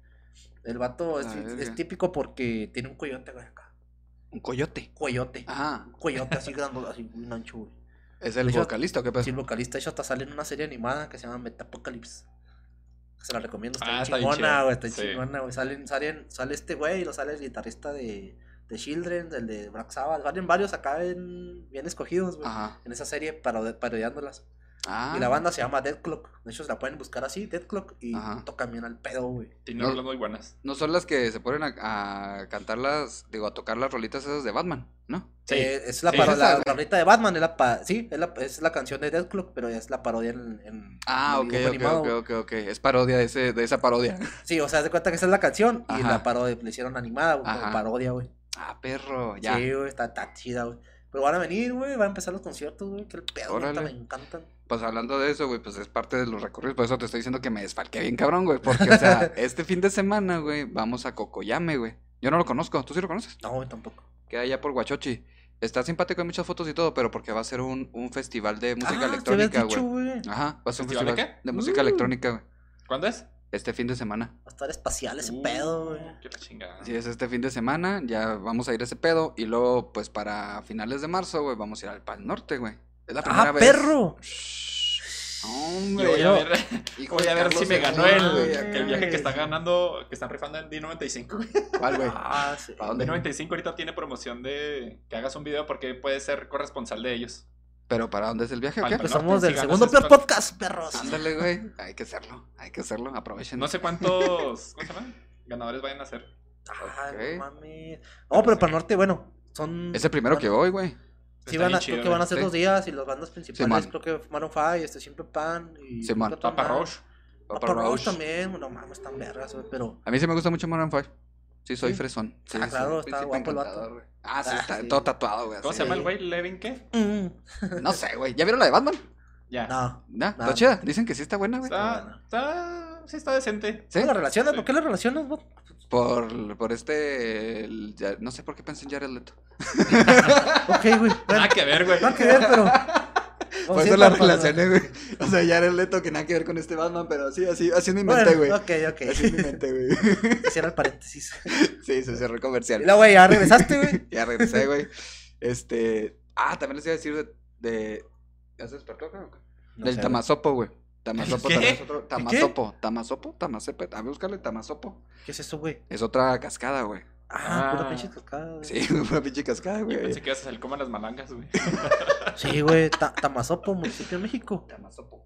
El vato es, típico porque tiene un coyote, güey, acá. Un coyote. Coyote. Ajá. Un coyote así grande, así un ancho, güey. ¿Es el hecho, vocalista o qué pedo? Sí, el vocalista, de hecho, hasta sale en una serie animada que se llama Metapocalypse. Se la recomiendo, está Ah, bien está chingona, güey, está Sí. chingona, güey. Salen, salen, sale este güey y lo sale el guitarrista de, de Children, del de Black Sabbath. Salen varios acá bien, bien escogidos, güey. Ajá. En esa serie parodi- parodiándolas. Ah. Y la banda se llama Dead Clock. De hecho, se la pueden buscar así, Dead Clock. Y Ajá. tocan bien al pedo, güey. Tiene No. rolas muy buenas. No son las que se ponen a, a cantar las, digo, a tocar las rolitas esas de Batman, ¿no? Sí. Eh, es la, Sí, paro- esa, la, rolita de Batman. Es la, pa- sí, es la, es la canción de Dead Clock, pero es la parodia en. en Ah, en ok, dibujo ok, animado, ok, ok, ok. Es parodia de, ese, de esa parodia. Sí, o sea, de cuenta que esa es la canción y la parodia le hicieron animada, güey, como parodia, güey. Ah, perro, ya. Sí, güey, está, está chida, güey. Pero van a venir, güey, van a empezar los conciertos, güey, que el pedo, me encantan. Pues hablando de eso, güey, pues es parte de los recorridos. Por eso te estoy diciendo que me desfalqué bien cabrón, güey. Porque, o sea, este fin de semana, güey, vamos a Cocoyame, güey. Yo no lo conozco. ¿Tú sí lo conoces? No, güey, tampoco. Queda allá por Huachochi. Está simpático, hay muchas fotos y todo, pero porque va a ser un, un festival de música Ah, te habías electrónica, güey. Ajá, va a ser un ¿Festival de festival de, qué? música Uh. electrónica, güey. ¿Cuándo es? Este fin de semana. Va a estar espacial ese Uh, pedo, güey. Qué la chingada. Así es, este fin de semana ya vamos a ir a ese pedo. Y luego, pues para finales de marzo, güey, vamos a ir al Pal Norte, güey. Es la primera ¡Ah, vez. perro! Hombre, voy a ver, hijo voy de a ver si me ganó el, viaje que está ganando, que están rifando en D95. güey. ¿Cuál, güey? Ah, sí. ¿Para dónde? D95 ahorita tiene promoción de que hagas un video porque puedes ser corresponsal de ellos. ¿Pero para dónde es el viaje Pues somos del segundo esto. peor podcast, perros. Ándale, güey. Hay que hacerlo. Hay que hacerlo. Aprovechen. No sé cuántos ¿cómo se llama? ganadores vayan a ser. Ay, Ok. no mames. No, pero para el norte, bueno, son. Es el primero que voy, güey. Sí, van a, creo que van a ser Sí. dos días y las bandas principales, creo que Maroon 5, este Simple Pan y. Sí, man. Papa. Roach. Papa Roach también, no mames, están vergas, güey, pero. A mí sí me gusta mucho Maroon 5. Sí, soy Sí. fresón. Sí, Ah, claro, está guapo el vato. Ah, sí, Ah, está sí. todo tatuado, güey. ¿Cómo se llama el güey? ¿Levin qué? Mm, No sé, güey. ¿Ya vieron la de Batman? Ya. No. ¿Ya? No. ¿Está chida? Dicen que sí está buena, güey. Está, está, sí está decente. ¿Sí? ¿Cómo la relacionas? Sí. ¿Por qué la relacionas, güey? Por, por este... el- ya- no sé por qué pensé en Jared Leto. Ok, güey. Bueno, Nada que ver, güey. nada que ver, pero. Por eso la relacioné, güey. O sea, Jared Leto que nada que ver con este Batman, pero sí, así, así es mi mente, güey. Bueno, ok, ok. Así es mi mente, güey. Hiciera el paréntesis. Sí, se cerró el comercial. la güey, ya regresaste, güey. Ya regresé, güey. Este... Ah, también les iba a decir de... de... ¿Ya se despertó, creo? No Del sé, tamazopo, güey. Tamazopo ¿Qué? también es otro. qué? Tamazopo. Tamazopo. Tamazepe. A ver, búscale Tamazopo. ¿Qué es eso, güey? Es otra cascada, güey. Ah, pura Ah. pinche cascada. güey. Sí, una pinche cascada, Yo güey. pensé que ibas a salir como las malangas, güey. Sí, güey. Ta- Tamazopo, municipio de México. Tamazopo.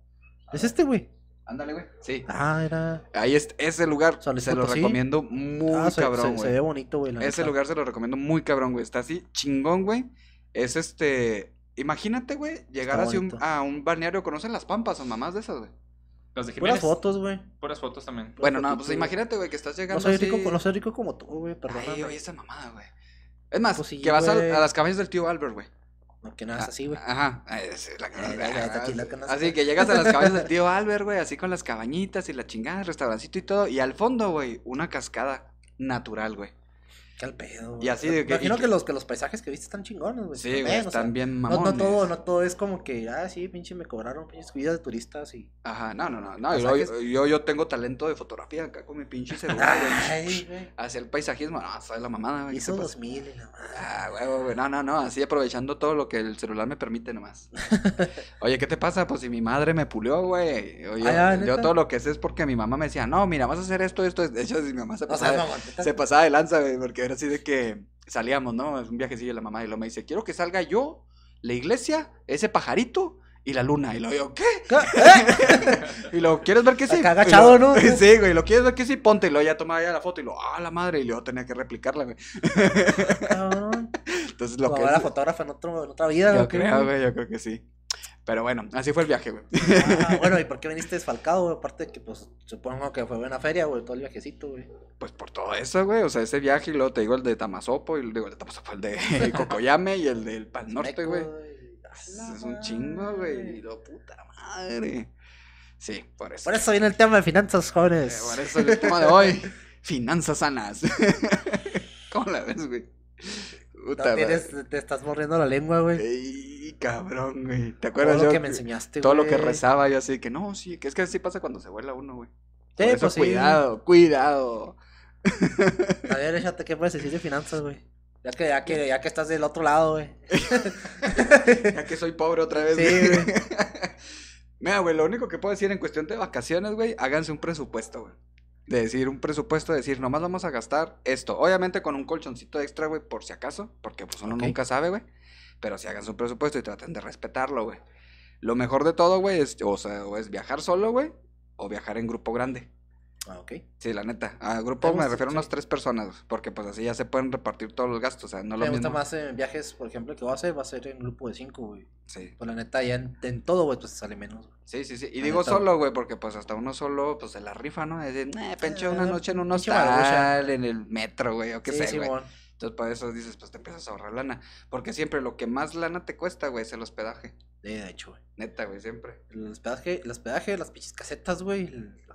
¿Es este, güey? Ándale, güey. Sí. Ah, era. Ahí es ese lugar. Se lo recomiendo muy ah, cabrón, se- güey. se ve bonito, güey. la Ese neta. lugar se lo recomiendo muy cabrón, güey. Está así chingón, güey. Es este. Imagínate, güey, llegar así un- a un balneario. ¿Conocen las pampas o mamás de esas, güey? De Puras fotos, güey. Puras fotos también. Puras Bueno, no, fotitos, pues güey. imagínate, güey, que estás llegando No soy, así... rico, no soy rico como tú, güey. Ay, Perdóname. oye, esa mamada, güey. Es más, Pues sí, que vas a, las cabañas del tío Albert, güey. No, que nada es así, güey. Ajá. Ah, es la- Eh, la conoces. Así que llegas a las cabañas del tío Albert, güey, así con las cabañitas y la chingada, el restaurancito y todo. Y al fondo, güey, una cascada natural, güey. Qué al pedo. Y así de que- Imagino que, que- los, que los paisajes que viste están chingones, güey. Sí, o sea, están bien mamones. no todo, no todo es como que, ah, sí, pinche, me cobraron pinches vidas de turistas y. Ajá, no, no, no. no yo, yo, yo, tengo talento de fotografía acá con mi pinche celular, güey. Ay, güey. Hacia el paisajismo, no, sabes la mamada, güey. Hizo ¿qué pasa? 2000 y la. Ah, güey, güey, no, no, no, así aprovechando todo lo que el celular me permite nomás. Oye, ¿qué te pasa? Pues si mi madre me pulió, güey. Yo- Ah, yo todo lo que sé es porque mi mamá me decía, no, mira, vas a hacer esto, esto. De hecho, si mi mamá se O sea, pasaba, mamá, neta. se pasaba de lanza, güey, porque era así de que salíamos, ¿no? Es un viajecillo de la mamá y luego me dice, quiero que salga yo, la iglesia, ese pajarito y la luna. Y luego yo, ¿qué? ¿Eh? Y luego, ¿quieres ver que sí? Agachado, luego- ¿no? Sí, güey, ¿lo quieres ver que sí? Ponte. Y luego ya tomaba ya la foto y luego, ah, la madre. Y luego tenía que replicarla, güey. Entonces, lo Lo que es- fotógrafo en, otro, en otra vida, Yo ¿o qué, creo, güey, yo creo que sí. Pero bueno, así fue el viaje, güey. Ah, bueno, ¿y por qué viniste desfalcado, güey? Aparte de que, pues, supongo que fue buena feria, güey, todo el viajecito, güey. Pues por todo eso, güey. O sea, ese viaje y luego te digo el de Tamazopo, y digo el de Tamazopo, el de Cocoyame y el del Pal Norte, güey. Es un chingo, güey. Y lo puta madre. Sí, por eso. Por eso viene el tema de finanzas, Eh, jóvenes. por eso el tema de hoy. Finanzas sanas. ¿Cómo la ves, güey? Tienes- te estás mordiendo la lengua, güey. Ey, cabrón, güey. ¿Te Todo acuerdas lo yo? que me enseñaste, todo lo que rezaba yo así, que no, sí, que es que así pasa cuando se vuela uno, güey. Sí, Por eso, pues sí. cuidado, cuidado. A ver, échate, ¿qué puedes decir de finanzas, güey? Ya que, ya que, ya que estás del otro lado, güey. Ya que soy pobre otra vez, Sí, güey. güey. Mira, güey, lo único que puedo decir en cuestión de vacaciones, güey, háganse un presupuesto, güey. De decir un presupuesto, de decir, nomás vamos a gastar esto. Obviamente con un colchoncito extra, güey, por si acaso, porque pues uno nunca sabe, güey. Pero si hagan su presupuesto y traten de respetarlo, güey. Lo mejor de todo, güey, es, o sea, o es viajar solo, güey, o viajar en grupo grande. Ah, ok. Sí, la neta. A grupo Me refiero a unas sí. tres personas, porque pues así ya se pueden repartir todos los gastos, o sea, no lo Me gusta mismo. más en viajes, por ejemplo, que voy a hacer, va a ser en grupo de cinco, güey. Sí. Pues la neta, ya en, en todo, güey, pues sale menos. güey. Sí, sí, sí. Y La digo neta, solo, güey, porque pues hasta uno solo, pues se la rifa, ¿no? Es decir, eh, penche una Ah, noche en un hostal, en el metro, güey, o qué sí, sé, güey. Simón. Entonces, para eso dices, pues te empiezas a ahorrar lana. Porque siempre lo que más lana te cuesta, güey, es el hospedaje. Sí, de hecho, güey. Neta, güey, siempre. El hospedaje, el hospedaje, las pinches casetas, güey,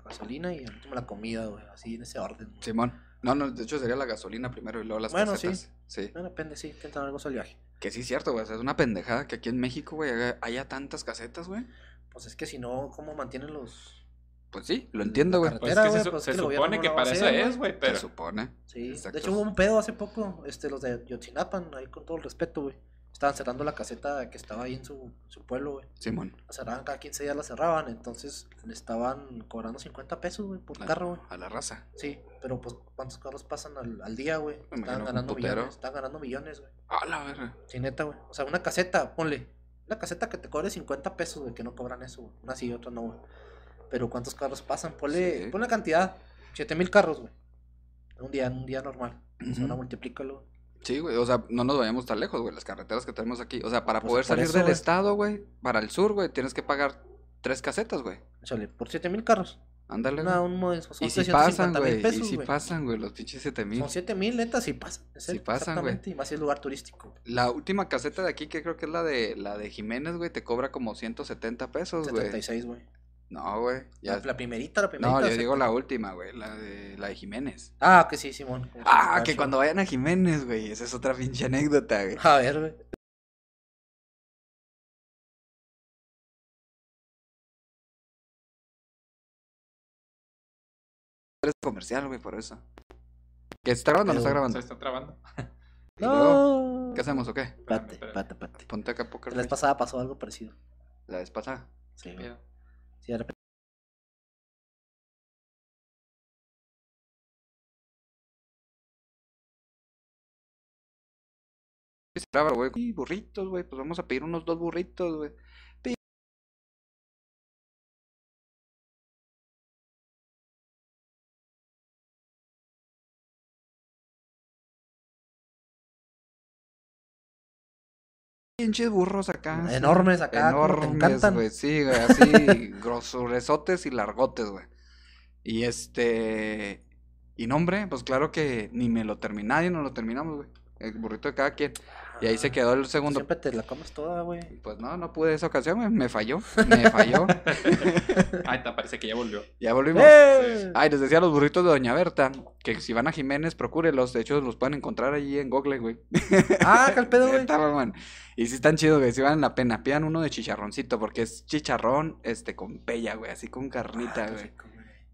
gasolina y al último la comida, güey. Así en ese orden. güey. Simón. No, no, de hecho sería la gasolina primero y luego las Bueno, casetas. Sí. Bueno, depende, sí, intentan algo al viaje. Que sí es cierto, güey. o sea, es una pendejada que aquí en México, güey, haya- haya tantas casetas, güey. Pues es que si no, ¿cómo mantienen los. Pues sí, lo entiendo, güey. Carretera, Pues es que se, pues se es gobierno supone no que a para eso es, güey. güey, Se pero... supone. Sí, Exacto. de hecho hubo un pedo hace poco, este, los de Yotzinapan, ahí con todo el respeto, güey. Estaban cerrando la caseta que estaba ahí en su, su pueblo, güey. Simón. La cerraban cada 15 días, la cerraban, entonces le estaban cobrando 50 pesos, güey, por A- carro, güey. A la raza. Sí, pero pues, ¿cuántos carros pasan al, al día, güey? Estaban ganando millones, estaban ganando millones, güey. A la verga. Sí, neta, güey. O sea, una caseta, ponle, Una caseta que te cobre 50 pesos, güey, que no cobran eso, güey. Una sí y otra no, güey. Pero ¿cuántos carros pasan? Ponle, Sí. ponle cantidad. 7000 carros, güey. Un día, un día normal. Ujú. Ahora multiplícalo. Sí, güey, o sea, no nos vayamos tan lejos, güey, las carreteras que tenemos aquí. O sea, para Pues, poder salir eso, del güey. estado, güey, para el sur, güey, tienes que pagar tres casetas, güey. Échale, por 7000 carros. Ándale, güey. un mo- son Y si 350 pasan, mil güey, y si güey. pasan, güey, los pinches siete mil. Son 7000, neta, sí pasan. serio, pasan, güey. Y más si es lugar turístico. La última caseta de aquí, que creo que es la de la de Jiménez, güey, te cobra como 170 pesos, güey. 76, güey. No, güey. Ya... La, la primerita, la primerita. No, yo digo la última, güey, la de la de Jiménez. Ah, que sí, Simón. Ah, que cuando vayan a Jiménez, güey, esa es otra pinche anécdota, güey. A ver, güey. Es comercial, güey, por eso. ¿Que está grabando o no está grabando? Se está trabando. ¿Y luego? No. ¿Qué hacemos o qué? Espérame, espérate, espérate. Ponte acá poker La vez pasada pasó algo parecido. La vez pasada. Sí, Sí, de repente. Y burritos, güey, pues vamos a pedir unos dos burritos, güey. Pinches burros acá. Enormes acá, te Enormes, encantan. güey. Sí, güey, así grosoresotes y largotes, güey. Y este. Y no, hombre, pues claro que ni me lo terminé, nadie nos lo terminamos, güey. El burrito de cada quien. Y ahí se quedó el segundo. Siempre te la comes toda, güey. Pues no, no pude esa ocasión, güey. Me falló. Me falló. Ay, te parece que ya volvió. ya volvimos. ¡Eh! Ay, les decía a los burritos de Doña Berta que si van a Jiménez, procúrelos. De hecho, los pueden encontrar allí en Google, güey. Ah, qué pedo, güey. Y sí están chidos, güey. Si valen la pena. Pidan uno de chicharroncito, porque es chicharrón, este, con pella, güey. Así con carnita, Ah, qué güey.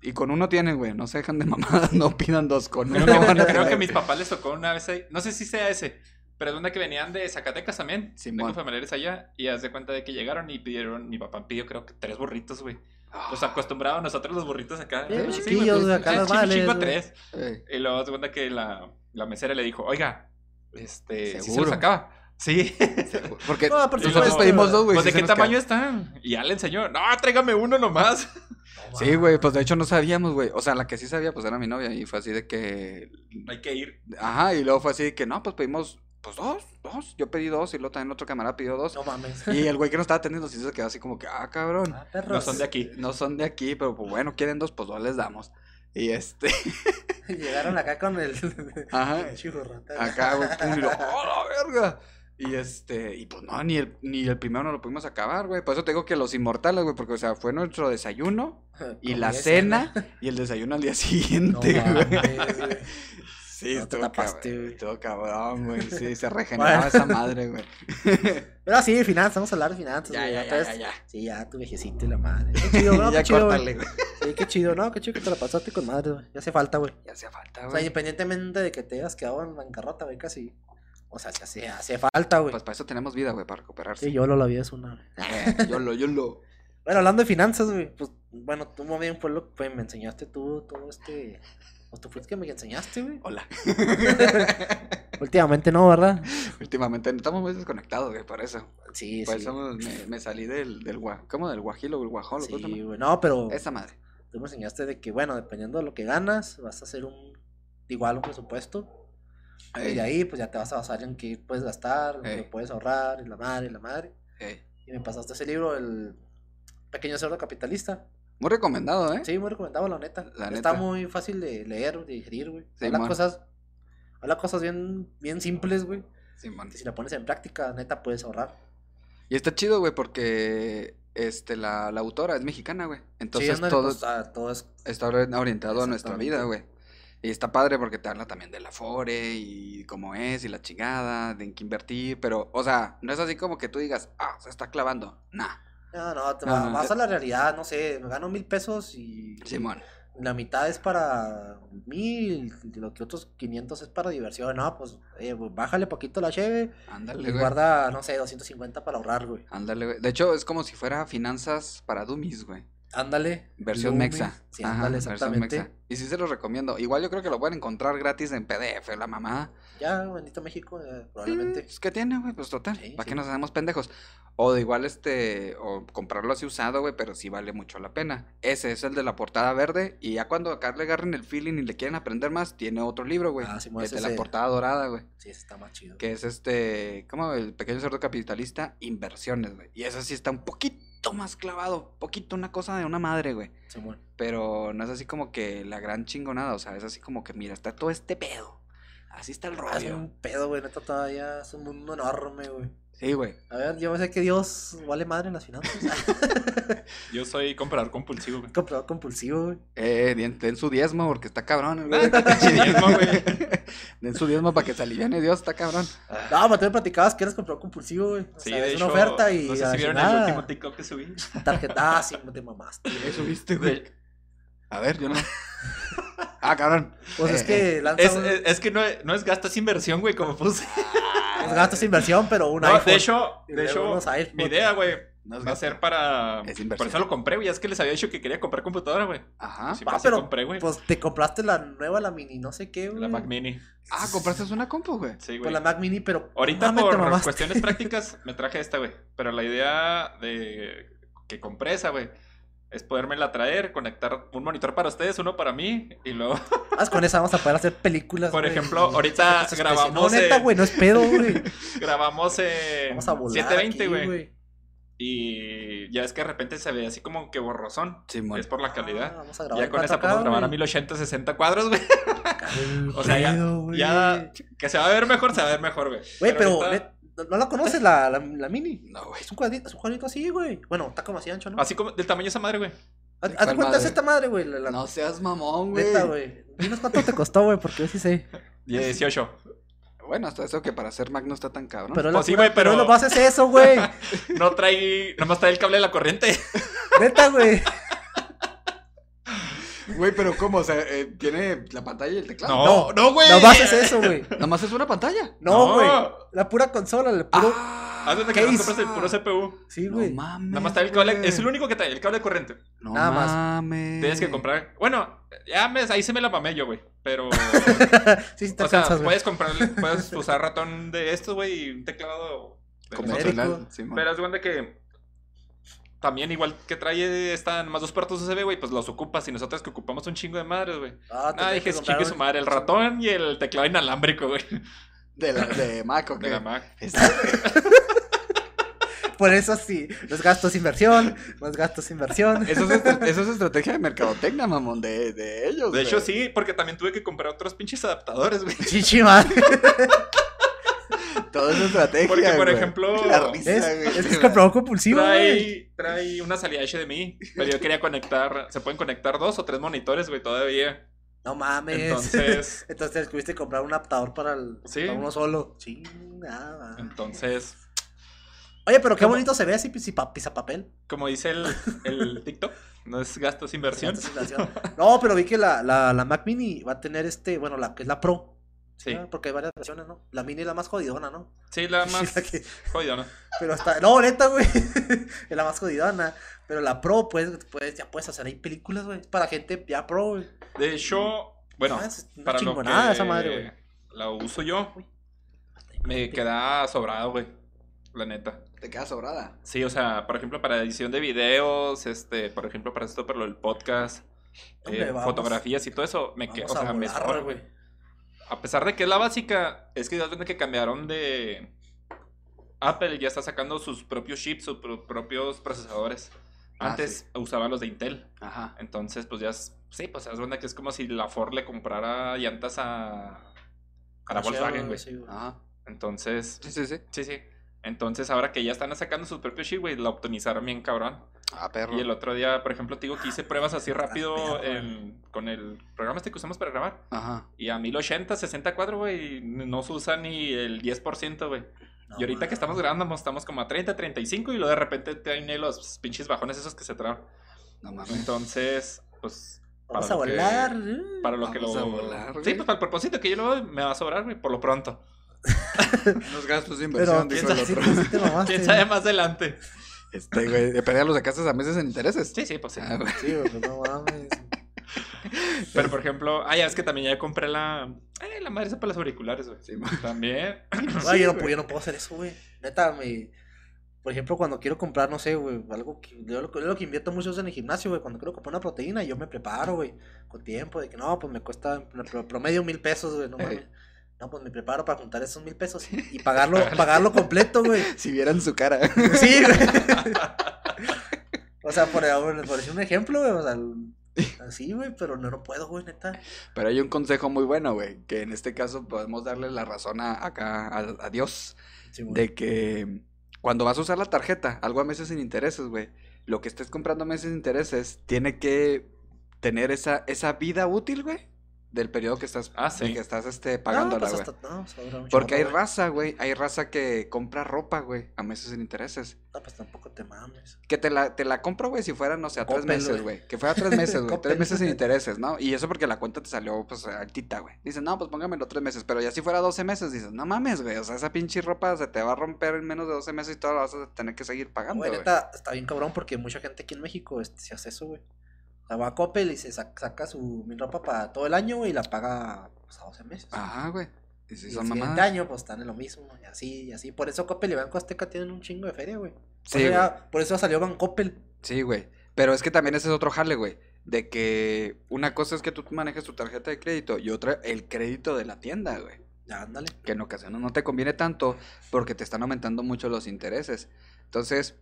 Y con uno tienen, güey. No se dejan de mamadas. No pidan dos. Con uno Creo, que, creo que mis papás les tocó una vez ahí. No sé si sea ese. Pero es una que venían de Zacatecas también. Simón. Tengo familiares allá. Y haz de cuenta de que llegaron y pidieron. Mi papá pidió, creo que tres burritos, güey. Ah, Pues acostumbrados nosotros los burritos acá. Sí, chiquillos, acá sí, chingo güey. tres. eh, Y luego haz de cuenta que la, la mesera le dijo, oiga, este, si se los sacaba. Sí. Porque No, por nosotros pedimos dos, güey. Pues, sí ¿de qué queda- tamaño están? Y ya le enseñó. No, tráigame uno nomás. No, Sí, güey, pues de hecho no sabíamos, güey. O sea, la que sí sabía, pues era mi novia. Y fue así de que. Hay que ir. Ajá, y luego fue así de que no, pues pedimos, pues dos, dos. Yo pedí dos y luego también otro camarada pidió dos. No mames. Y el güey que nos estaba atendiendo sí se quedó así como que, ah, cabrón. Ah, perros. No son de aquí. No son de aquí, pero pues bueno, quieren dos, pues dos les damos. Y este, Llegaron acá con el. Ajá. acá, güey, y lo, ¡oh, la verga! Y este, y pues no, ni el, ni el primero no lo pudimos acabar, güey. Por eso te digo que los inmortales, güey, porque, o sea, fue nuestro desayuno y la cena y el desayuno al día No siguiente, güey. mames, güey. Sí, No estuvo cabrón, güey. estuvo cabrón, güey. Sí, se regeneraba Bueno. esa madre, güey. Pero sí, finanzas, vamos a hablar de finanzas. Ya, güey, ya, ya, ya, ya. Sí, ya, tu viejecito y la madre. Qué chido, ¿no? ya Qué chido, güey. córtale, güey. Sí, qué chido, ¿no? Qué chido que te la pasaste con madre, güey. Ya hace falta, güey. Ya hacía falta, O sea, güey. independientemente de que te hayas quedado en bancarrota, güey, casi. O sea, se hace, hace falta, güey. Pues para eso tenemos vida, güey, para recuperarse. Sí, yo lo la vida es una. Eh, yo lo, yo lo. Bueno, hablando de finanzas, güey, pues, bueno, tú más bien fue lo que me enseñaste tú todo este. O tú fuiste que me enseñaste, güey. Hola. Últimamente no, ¿verdad? Últimamente estamos muy desconectados, güey, por eso. Sí, Por sí. eso me, me salí del, del gua... ¿Cómo? Del guajilo o el guajolo. ¿cómo se Sí, güey. No, pero Esa madre. tú me enseñaste de que, bueno, dependiendo de lo que ganas, vas a hacer un. Igual un presupuesto. Y de ahí, pues ya te vas a basar en qué puedes gastar, en qué puedes ahorrar, y la madre, y la madre. ey. Y me pasaste ese libro, El Pequeño Cerdo Capitalista. Muy recomendado, ¿eh? Sí, muy recomendado, la neta. La Está neta. muy fácil de leer, de digerir, güey. Sí, habla man. cosas, habla cosas bien, bien simples, güey. Que si la pones en práctica, neta, puedes ahorrar. Y está chido, güey, porque este, la, la autora es mexicana, güey. Entonces sí, todo pues, ah, todo es... está ori- orientado a nuestra vida, güey. Y está padre porque te habla también de la Fore y cómo es y la chingada, de en qué invertir, pero, o sea, no es así como que tú digas, ah, se está clavando. Nah, No, no, te va- no, vas te- a la realidad, no sé, me gano mil pesos y Simón. la mitad es para y lo que otros 500 es para diversión. No, pues, eh, güey, bájale poquito la cheve Ándale, y güey. guarda, no sé, 250 para ahorrar, güey. Ándale, güey. De hecho, es como si fuera finanzas para dummies, güey. Ándale. Versión mexa. Sí, ándale, versión exactamente. mexa. Y sí se los recomiendo. Igual yo creo que lo pueden encontrar gratis en PDF, la mamá. Ya, bendito México, eh, probablemente. Pues, ¿qué tiene, güey? Pues total. Sí, ¿Para qué sí. nos hacemos pendejos? O de igual, este, o comprarlo así usado, güey, pero sí vale mucho la pena. Ese es el de la portada verde. Y ya cuando acá le agarren el feeling y le quieren aprender más, tiene otro libro, güey. Ah, sí, el ese de la se- portada dorada, güey. Sí, ese está más chido. Que es este, como el pequeño cerdo capitalista, inversiones, güey. Y eso sí está un poquito más clavado. Poquito, una cosa de una madre, güey. Simón. Pero no es así como que la gran chingonada. O sea, es así como que, mira, está todo este pedo. Así está el Ah, Es rollo. un pedo, güey, neta, todavía es un mundo enorme, güey. Sí, güey. A ver, yo sé que Dios vale madre en las finanzas. Yo soy comprador compulsivo, güey. Comprador compulsivo, güey. Eh, den, den su diezmo porque está cabrón, güey. Güey. den su diezmo para que se aliviane Dios, está cabrón. No, pero tú me platicabas que eres comprador compulsivo, güey. O Sí, sea, de es hecho, una oferta y. no sé si vieron el último TikTok que subí. Tarjeta, ah, sí, te mamaste. ¿Qué subiste, De- A ver, yo no. ah, cabrón. Pues es Eh, que lanza Es, un- es, es que no, es- no es gasto, es inversión, güey, como puse. es gasto es inversión, pero un No, iPhone. de hecho, de hecho, mi idea, güey, No va a ser para... Es Por eso lo compré, güey. Es que les había dicho que quería comprar computadora, güey. Ajá. Sí, Ah, pues, pero compré, güey. pues te compraste la nueva, la mini, no sé qué, güey. La Mac Mini. Ah, compraste una compu, güey. Sí, Pues güey. la Mac Mini, pero. Ahorita por mamaste. cuestiones prácticas me traje esta, güey. Pero la idea de que compré esa, güey, es podérmela traer, conectar un monitor para ustedes, uno para mí, y luego, Ah, con esa vamos a poder hacer películas. Por güey, ejemplo, y ahorita grabamos. No, neta, eh, güey, no es pedo, güey. grabamos en Vamos a volar. 720, aquí, güey. Y ya es que de repente se ve así como que borrosón. Simón. Es por la Ah, calidad. vamos a grabar ya con esa 4K, podemos grabar a güey. 1080, 60 cuadros, güey. O sea, ya- que se va a ver mejor, se va a ver mejor, güey. Güey, pero, ahorita- ¿no- ¿no la conoces la, la, la mini? No, güey. Es un cuadrito, es un cuadrito así, güey. Bueno, está como así ancho, ¿no? Así como del tamaño de esa madre, güey. Haz haz ¿Cuál de cuenta, es esta madre, güey. La, la- No seas mamón, güey. Neta, güey. Dinos cuánto te costó, güey, porque yo sí sé. 18. Bueno, hasta eso que para ser Mac no está tan cabrón. Pero, Pues sí, güey, pero- no haces eso, güey. No trae. Nomás trae el cable de la corriente. Neta, güey. Güey, pero ¿cómo? O sea, eh, ¿tiene la pantalla y el teclado? No, no, güey. No haces eso, güey. Nomás es una pantalla. No, No. güey. La pura consola, el puro. Ah, Haz de que Case. nomás compras el puro CPU. sí, no güey. mames. Nada más trae el cable. güey. Es el único que trae, el cable de corriente. No Nada más. mames. Tienes que comprar. Bueno, ya me, ahí se me la mamé yo, güey. Pero. sí, sí te o sea, alcanzas, güey. puedes comprar. Puedes usar ratón de estos, güey, y un teclado. de Como. Pero haz de cuenta que. También, igual que trae esta más dos puertos USB, güey, pues los ocupas. Y nosotros que ocupamos un chingo de madres, güey. Ah, Ah, tendría dije, chingue su un- madre, el ratón y el teclado inalámbrico, güey. De, la, de Mac, ¿o De qué? la Mac. Está- Por eso sí, los gastos inversión, los gastos inversión. Eso es, eso es estrategia de mercadotecnia, mamón, de, de ellos. De hecho, sí, porque también tuve que comprar otros pinches adaptadores, güey. Chichi madre. Todo es estrategia. Porque, por güey. ejemplo, La risa, Es, güey. es que es comprobado compulsivo, güey. Trae, trae una salida HDMI, pero yo quería conectar, se pueden conectar dos o tres monitores, güey, todavía. No mames. Entonces, Entonces tuviste que comprar un adaptador para, el, Sí. para uno solo. Chingada. entonces, Oye, pero qué ¿Cómo? bonito se ve así pisa, papel. como dice el, el TikTok, no es gasto, es inversión. No, pero vi que la, la, la Mac Mini va a tener este, bueno, la que es la Pro. Sí, ¿verdad? Porque hay varias versiones, ¿no? La Mini es la más jodidona, ¿no? sí, la más La que- jodida, ¿no? Pero está. No, neta, güey. es la más jodidona. Pero la Pro, pues, pues ya puedes hacer ahí películas, güey. Para gente ya Pro, güey. De hecho, bueno, Ah, es una para lo chingonada que esa madre, güey. la uso yo, me queda sobrado, güey, la neta. Te queda sobrada. Sí, o sea, por ejemplo, para edición de videos, este, por ejemplo, para esto, para lo del podcast, Hombre, eh, fotografías y todo eso, me queda, o sea, me volar, sobra, güey. A pesar de que es la básica, es que ya que cambiaron de... Apple ya está sacando sus propios chips, sus pro- propios procesadores. Ah, Antes usaban los de Intel. Ajá. Entonces, pues ya, es- sí, pues es cuenta que es como si la Ford le comprara llantas a, a la Volkswagen, güey. Sí. Ajá. Entonces, Sí, sí, sí. sí, sí. Entonces, ahora que ya están sacando sus propios chip, güey, la optimizaron bien cabrón. Ah, perro. Y el otro día, por ejemplo, te digo que hice pruebas así rápido en- con el programa este que usamos para grabar. Ajá. Y a 1080, 64, güey, no se usa ni el 10%, güey. No, y ahorita que estamos grabando, estamos como a 30, 35 y luego de repente tiene los pinches bajones esos que se traban. No mames. Entonces, pues... Vamos a que- volar. Para lo que Vamos lo. a volar, sí, pues para el propósito que yo lo doy, me va a sobrar, güey, por lo pronto. Los gastos de Pero inversión, dijo quién el otro. sí te mamaste. ¿Quién sabe más adelante? Este, güey, de perder los de casas a meses en intereses. Sí, sí, pues sí. Ah, güey. Sí, güey, pues no mames. Pero por ejemplo, ah, ya es que también ya compré la. Eh, la madre esa para los auriculares, güey. Sí, También. Ay, yo, no, puedo- yo no puedo hacer eso, güey. Neta, me... Por ejemplo, cuando quiero comprar, no sé, güey, algo que... Yo lo, yo lo que invierto mucho es en el gimnasio, güey. Cuando quiero comprar una proteína, yo me preparo, güey. Con tiempo, de que no, pues me cuesta en promedio mil pesos, güey, no mames. No, pues me preparo para juntar esos mil pesos y pagarlo, pagarlo completo, güey. Si vieran su cara. Sí, güey. O sea, por, por decir un ejemplo, güey, o sea, así, güey, pero no, no puedo, güey, neta. Pero hay un consejo muy bueno, güey, que en este caso podemos darle la razón a, acá a, a Dios, Sí, güey. de que cuando vas a usar la tarjeta, algo a meses sin intereses, güey, lo que estés comprando a meses sin intereses tiene que tener esa, esa vida útil, güey, del periodo que estás, Ah, sí. que estás este, No, pagándola, pues hasta- no, un Porque hay raza, güey, hay raza que compra ropa, güey, a meses sin intereses. No, pues tampoco te mames. Que te la, te la compro, güey, si fuera, no sé, a tres meses, güey. Que fuera a tres meses, güey. tres meses sin intereses, ¿no? Y eso porque la cuenta te salió, pues, altita, güey. Dicen, no, pues póngamelo tres meses. Pero ya si fuera 12 meses, dices, no mames, güey. O sea, esa pinche ropa se te va a romper en menos de 12 meses y toda la vas a tener que seguir pagando, Güey, güey. neta, está bien cabrón porque mucha gente aquí en México este, se hace eso, güey. O sea, va a Coppel y se sac- saca su mi ropa para todo el año, güey, y la paga pues, a 12 meses. Ajá, güey. Y si y son el siguiente mamadas. año, pues están en lo mismo, y así, y así. Por eso Coppel y Banco Azteca tienen un chingo de feria, güey. Por, Sí, eso güey. ya- por eso salió Bancoppel. Sí, güey. Pero es que también ese es otro jale, güey. De que una cosa es que tú manejes tu tarjeta de crédito y otra el crédito de la tienda, güey. Ya, ándale. que en ocasiones no te conviene tanto porque te están aumentando mucho los intereses. Entonces,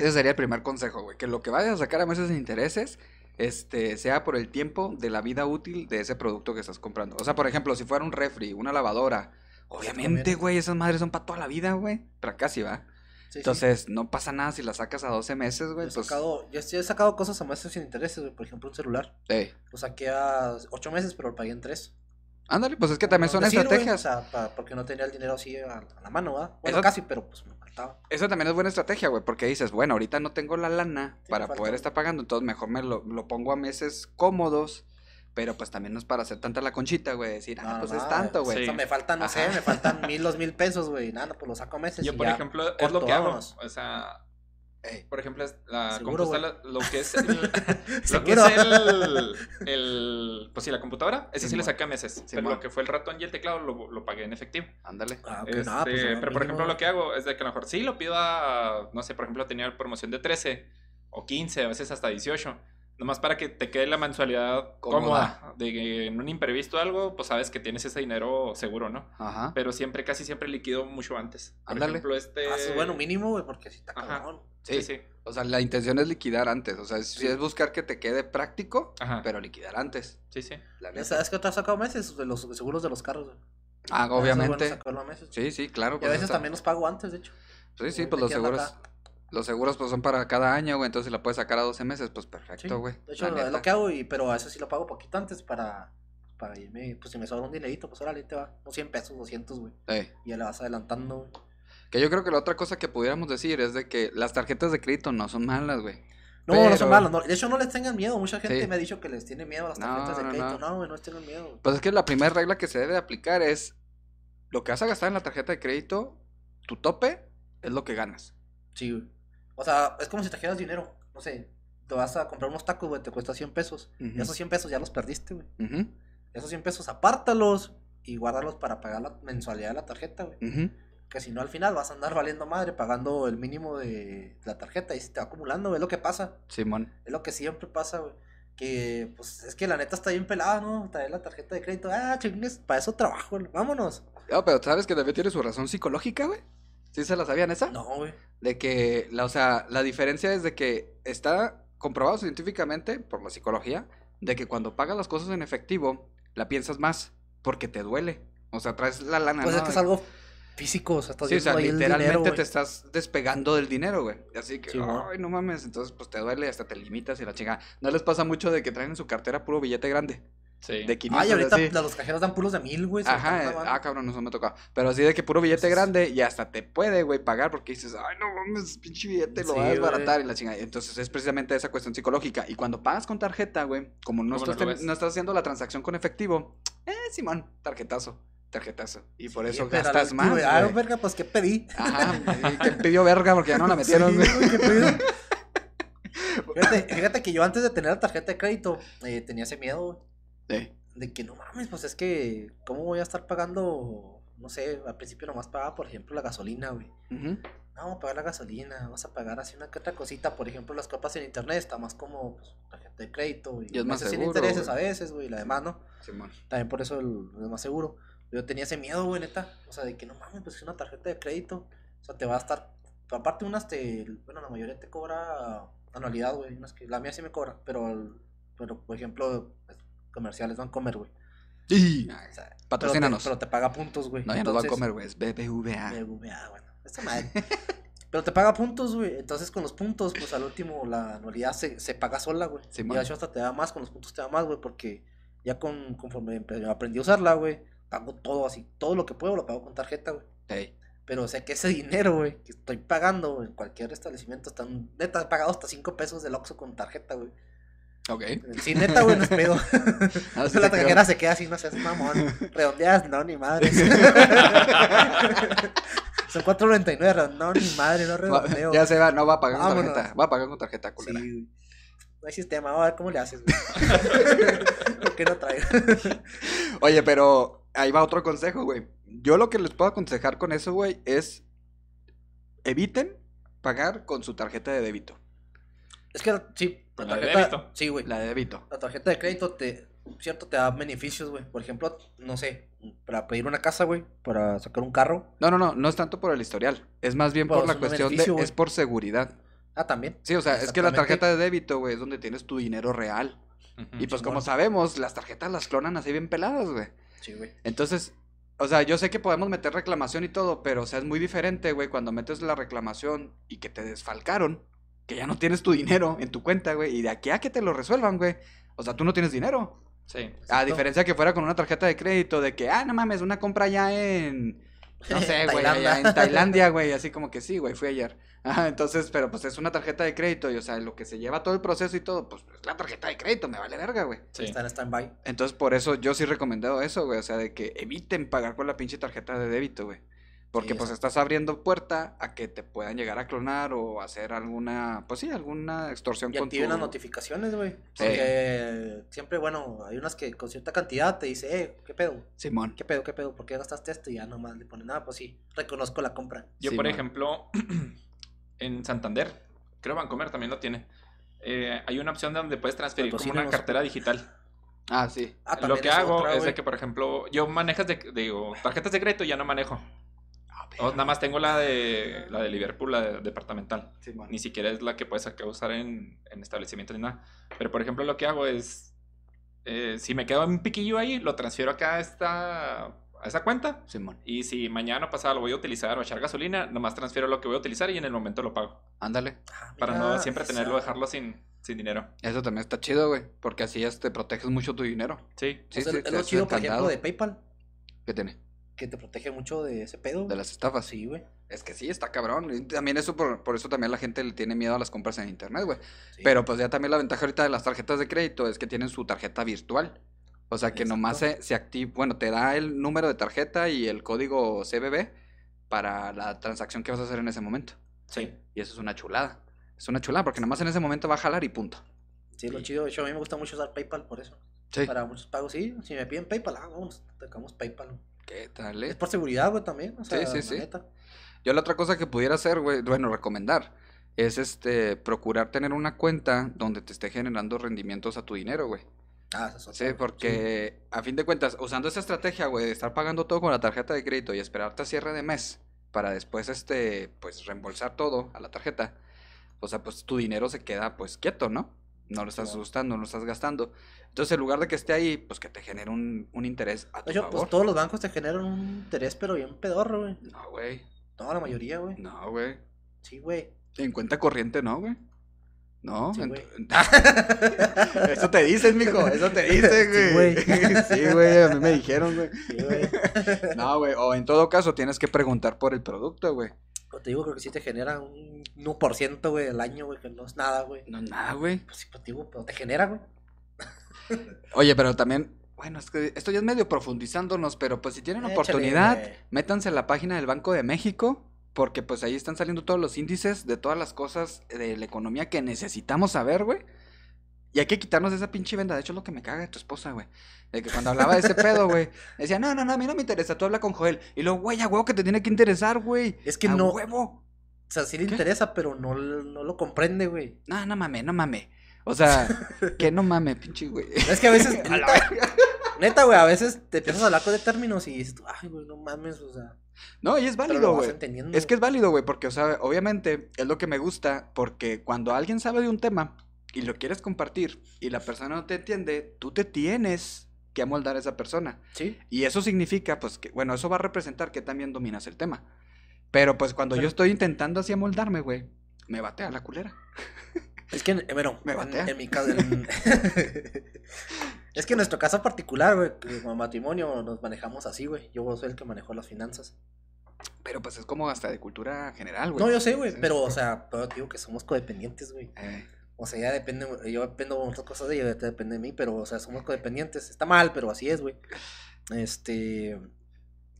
ese sería el primer consejo, güey, que lo que vayas a sacar a meses sin intereses, este, sea por el tiempo de la vida útil de ese producto que estás comprando. O sea, por ejemplo, si fuera un refri, una lavadora, obviamente, güey, esas madres son para toda la vida, güey, para casi, va. Sí, sí. Entonces, no pasa nada si la sacas a 12 meses, Yo güey, he, pues, sacado, yo sí he sacado cosas a meses sin intereses, güey. Por ejemplo, un celular. ey, Lo saqué a 8 meses, pero lo pagué en 3. ándale, pues es que también son estrategias. o sea, porque no tenía el dinero así a, a la mano, ¿va? Bueno, Eso- casi, pero pues Eso también es buena estrategia, güey, porque dices, bueno, ahorita no tengo la lana Sí, para poder estar pagando, entonces mejor me lo, lo pongo a meses cómodos, pero pues también no es para hacer tanta la conchita, güey, decir, ah, No, pues no, es tanto, o güey. sea, me faltan, no sé, me faltan mil, dos mil pesos, güey. Nada, pues lo saco a meses. Yo, y por ya. ejemplo, es lo que hago. O sea, Ey, por ejemplo, la Seguro, computadora, lo que es el, lo que es el, el- pues sí, la computadora, ese sí, Simón. le saqué a meses. pero lo que fue el ratón y el teclado lo, lo pagué en efectivo. ándale. Ah, Este, no, pues, pero por ejemplo, lo que hago es de que a lo mejor sí lo pido a, no sé, por ejemplo, tenía promoción de 13 o 15, a veces hasta 18. Nomás para que te quede la mensualidad Cómoda. cómoda. De que en un imprevisto algo, pues sabes que tienes ese dinero seguro, ¿no? Ajá. Pero siempre, casi siempre liquido mucho antes. Por Ándale. ejemplo, este. Ah, sí, bueno, mínimo, güey, porque si está cabrón. Sí, sí. O sea, la intención es liquidar antes, o sea, si es buscar que te quede práctico, Ajá. pero liquidar antes, Sí, sí. la Ya neta. sabes que te has sacado meses de los seguros de los carros, güey. Ah, bueno obviamente. sacarlo a meses. Sí, sí, claro. Y a pues, veces está- también los pago antes, de hecho. Sí, sí, pues los seguros, acá. Los seguros pues son para cada año, güey, entonces si la puedes sacar a 12 meses, pues perfecto, güey. De hecho, es lo que hago, y, pero a eso sí lo pago poquito antes para, para irme, pues si me sobra un dinerito, pues órale, te va, unos 100 pesos, 200, güey. Ey. Y ya le vas adelantando, güey. Que yo creo que la otra cosa que pudiéramos decir es de que las tarjetas de crédito no son malas, güey. No, no son no. de hecho no les tengan miedo, mucha gente Sí. me ha dicho que les tiene miedo a las No, tarjetas de no, crédito. no. No, güey, no les tengan miedo. Pues es que la primera regla que se debe de aplicar es lo que vas a gastar en la tarjeta de crédito, tu tope es lo que ganas. Sí, güey. O sea, es como si trajeras dinero, no sé, te vas a comprar unos tacos, güey, te cuesta 100 pesos. Y esos 100 pesos ya los perdiste, güey. Ujú, Esos 100 pesos apártalos y guárdalos para pagar la mensualidad de la tarjeta, güey. Que si no, al final vas a andar valiendo madre pagando el mínimo de la tarjeta y se te va acumulando, güey. Es lo que pasa. Simón. Es lo que siempre pasa, güey. Que, pues, es que la neta está bien pelada, ¿no? Traer la tarjeta de crédito. Ah, chingues, para eso trabajo, güey. vámonos. No, pero sabes que también tiene su razón psicológica, güey. ¿Sí se la sabían esa? No, güey. De que, la, o sea, la diferencia es de que está comprobado científicamente por la psicología de que cuando pagas las cosas en efectivo, la piensas más porque te duele. O sea, traes la lana, Pues ¿no? es que es algo físico, o sea, estás Sí, o sea, el literalmente dinero, te estás despegando del dinero, güey. Así que, Sí, ay, no mames. Entonces, pues te duele, hasta te limitas y la chinga. ¿No les pasa mucho de que traen en su cartera puro billete grande? Sí. De 500 Ay, ahorita así. los cajeros dan puros de mil, güey. Ajá, ah, cabrón, eso me tocó. Pero así de que puro billete grande y hasta te puede, güey, pagar porque dices, ay, no mames, pinche billete, lo Sí, vas a desbaratar y la chingada. Entonces es precisamente esa cuestión psicológica. Y cuando pagas con tarjeta, güey, como no ¿Cómo no estás, no estás haciendo la transacción con efectivo, eh, Simón, tarjetazo, tarjetazo. Y por Sí, eso gastas más, güey, Ah, verga, pues, ¿qué pedí? Ajá, que pidió verga porque ya no la metieron, Sí. Fíjate, fíjate que yo antes de tener la tarjeta de crédito eh, tenía ese miedo, de que no mames, pues es que, ¿cómo voy a estar pagando? No sé, al principio nomás pagaba, por ejemplo, la gasolina, güey. No, vamos a pagar la gasolina, vamos a pagar así una que otra cosita, por ejemplo, las copas en internet, está más como pues, tarjeta de crédito y, Y es más meses sin seguro, intereses a veces, güey, la demás, ¿no? También por eso el, es más seguro. Yo tenía ese miedo, güey, neta. O sea, de que no mames, pues es una tarjeta de crédito. O sea, te va a estar. Aparte, unas te. Bueno, la mayoría te cobra anualidad, güey. Unas que. La mía sí me cobra. Pero, el- pero por ejemplo, pues, comerciales van a comer, güey. Sí. O sea, Patrocínanos. Pero te, pero te paga puntos, güey. No, ya nos va a comer, güey. Es BBVA. BBVA, bueno. Esta madre. Pero te paga puntos, güey. Entonces con los puntos, pues al último la anualidad se, se paga sola, güey. Simón. y de hecho hasta te da más, con los puntos te da más, güey. Porque ya con, conforme aprendí a usarla, güey, pago todo así. Todo lo que puedo lo pago con tarjeta, güey. Ey. Pero o sea que ese dinero, güey, que estoy pagando en cualquier establecimiento, están neta he pagado hasta 5 pesos del Oxxo con tarjeta, güey. Ok. Sí, neta, güey, no es pedo. Ah, sí la tarjeta se queda así, no seas mamón. Redondeadas, no, ni madres. Son 4.99, no, ni madre, no redondeo. Ya se va, no va a pagar con Vámonos. tarjeta. Va a pagar con tarjeta, Sí, culera. güey. No hay sistema, vamos a ver cómo le haces, güey. ¿Por qué no traigo? Oye, pero ahí va otro consejo, güey. Yo lo que les puedo aconsejar con eso, güey, es eviten pagar con su tarjeta de débito. Es que, sí, la la de tarjeta. débito. Sí, güey. La de débito. La tarjeta de crédito te, cierto, te da beneficios, güey. Por ejemplo, no sé, para pedir una casa, güey, para sacar un carro. No, no, no, no es tanto por el historial. Es más bien por la cuestión de. Es por seguridad. Ah, también. Sí, o sea, es que la tarjeta de débito, güey, es donde tienes tu dinero real. Y pues como sabemos, las tarjetas las clonan así bien peladas, güey. Sí, güey. Entonces, o sea, yo sé que podemos meter reclamación y todo, pero o sea, es muy diferente, güey, cuando metes la reclamación y que te desfalcaron, que ya no tienes tu dinero en tu cuenta, güey, y de aquí a que te lo resuelvan, güey. O sea, tú no tienes dinero. Sí. A diferencia que fuera con una tarjeta de crédito de que, ah, no mames, una compra ya en no sé, güey, en Tailandia, güey, así como que sí, güey, fui ayer. Ajá, entonces, pero pues es una tarjeta de crédito y, o sea, lo que se lleva todo el proceso y todo, pues es la tarjeta de crédito, me vale verga, güey. Sí. Está en stand-by. Entonces, por eso yo sí he recomendado eso, güey. O sea, de que eviten pagar con la pinche tarjeta de débito, güey. Porque Sí, pues estás abriendo puerta a que te puedan llegar a clonar o hacer alguna, pues sí, alguna extorsión Y con activen tu... las notificaciones, güey. Sí. Porque siempre, bueno, hay unas que con cierta cantidad te dice, eh, ¿qué pedo? Simón. ¿Qué pedo? ¿Qué pedo? ¿Por qué gastaste esto? Y ya nomás le ponen, ah, pues sí, reconozco la compra. Yo, por ejemplo, en Santander, creo Bancomer también lo tiene. eh, hay una opción donde puedes transferir como una cartera digital. Ah, sí. Ah, Lo que es hago otra, es de que, por ejemplo, yo manejas de, digo, tarjetas de crédito ya no manejo. Ah, O nada más tengo la de la de Liverpool, la de- departamental. Simón. Ni siquiera es la que puedes acá usar en, en establecimientos ni nada. Pero, por ejemplo, lo que hago es, eh, si me queda un piquillo ahí, lo transfiero acá a esta, a esa cuenta. Simón. Y si mañana o pasado lo voy a utilizar o echar gasolina, nomás transfiero lo que voy a utilizar y en el momento lo pago. Ándale. Ah, Para no siempre esa- tenerlo, dejarlo sin, sin dinero. Eso también está chido, güey. Porque así este proteges mucho tu dinero. Sí. Sí, o sea, sí, es te lo chido, por ejemplo, de PayPal, ¿Qué tiene? Que te protege mucho de ese pedo. De las estafas. Sí, güey. Es que sí, está cabrón. Y también eso, por, por eso también la gente le tiene miedo a las compras en internet, güey. Sí. Pero pues ya también la ventaja ahorita de las tarjetas de crédito es que tienen su tarjeta virtual. O sea que Exacto. nomás se, se activa, bueno, te da el número de tarjeta y el código CBB para la transacción que vas a hacer en ese momento. Sí. Y eso es una chulada. Es una chulada porque nomás en ese momento va a jalar y punto. Sí, lo chido. De hecho, a mí me gusta mucho usar PayPal por eso. Sí. Para muchos pagos, sí. Si me piden PayPal, ah, vamos, tocamos PayPal. ¿Qué tal? Es eh? por seguridad, güey, también. O sea, Sí, sí, sí. neta. Yo la otra cosa que pudiera hacer, güey, bueno, recomendar, es este, procurar tener una cuenta donde te esté generando rendimientos a tu dinero, güey. Ah, esa es otra, Sí, porque a fin de cuentas, usando esa estrategia, güey, de estar pagando todo con la tarjeta de crédito y esperarte a cierre de mes para después, este, pues, reembolsar todo a la tarjeta, o sea, pues tu dinero se queda, pues, quieto, ¿no? No lo estás usando, no lo estás gastando. Entonces, en lugar de que esté ahí, pues, que te genere un, un interés a tu De hecho, favor. pues todos los bancos te generan un interés, pero bien pedorro, güey. No, güey, No, la mayoría, güey. no, güey. Sí, güey. En cuenta corriente, ¿no, güey? No, Sí, güey. eso te dicen, mijo, eso te dicen, Sí, güey. Sí, güey, a mí me dijeron, güey. Sí, güey. No, güey, o en todo caso tienes que preguntar por el producto, güey. Te digo, creo que sí te genera un 1%, güey, al año, güey, que no es nada, güey. No, nada, güey. Pues sí, pues, digo, pero te genera, güey. Oye, pero también, bueno, es que esto ya es medio profundizando, pero pues si tienen Échale, oportunidad, güey. métanse a la página del Banco de México porque pues ahí están saliendo todos los índices de todas las cosas de la economía que necesitamos saber, güey. Y hay que quitarnos esa pinche venda. De hecho, es lo que me caga de tu esposa, güey. De que cuando hablaba de ese pedo, güey, decía, no, no, no, a mí no me interesa, tú habla con Joel. Y luego, güey, a huevo que te tiene que interesar, güey. Es que a no- huevo. O sea, sí le ¿Qué? interesa, pero no, no lo comprende, güey. No, no mames, no mames. O sea, que no mames, pinche güey. Es que a veces, A la neta, neta, güey, a veces te empiezas a hablar con de términos y dices, tú, ay, güey, no mames, o sea. No, y es válido, güey. entendiendo. Es que es válido, güey, porque, o sea, obviamente es lo que me gusta, porque cuando alguien sabe de un tema y lo quieres compartir y la persona no te entiende, tú te tienes que amoldar a esa persona. Sí. Y eso significa, pues, que, bueno, eso va a representar que también dominas el tema. Pero, pues, cuando Pero- yo estoy intentando así amoldarme, güey, me batea la culera. Es que, bueno, Me batea. en mi caso. en- es que en nuestro caso particular, güey, que como matrimonio nos manejamos así, güey. Yo soy el que manejó las finanzas. Pero, pues, es como hasta de cultura general, güey. No, yo sé, güey, pero, o sea, pero digo que somos codependientes, güey. Eh, O sea, ya depende, yo dependo de otras cosas de ella, ya depende de mí, pero, o sea, somos codependientes. Está mal, pero así es, güey. Este,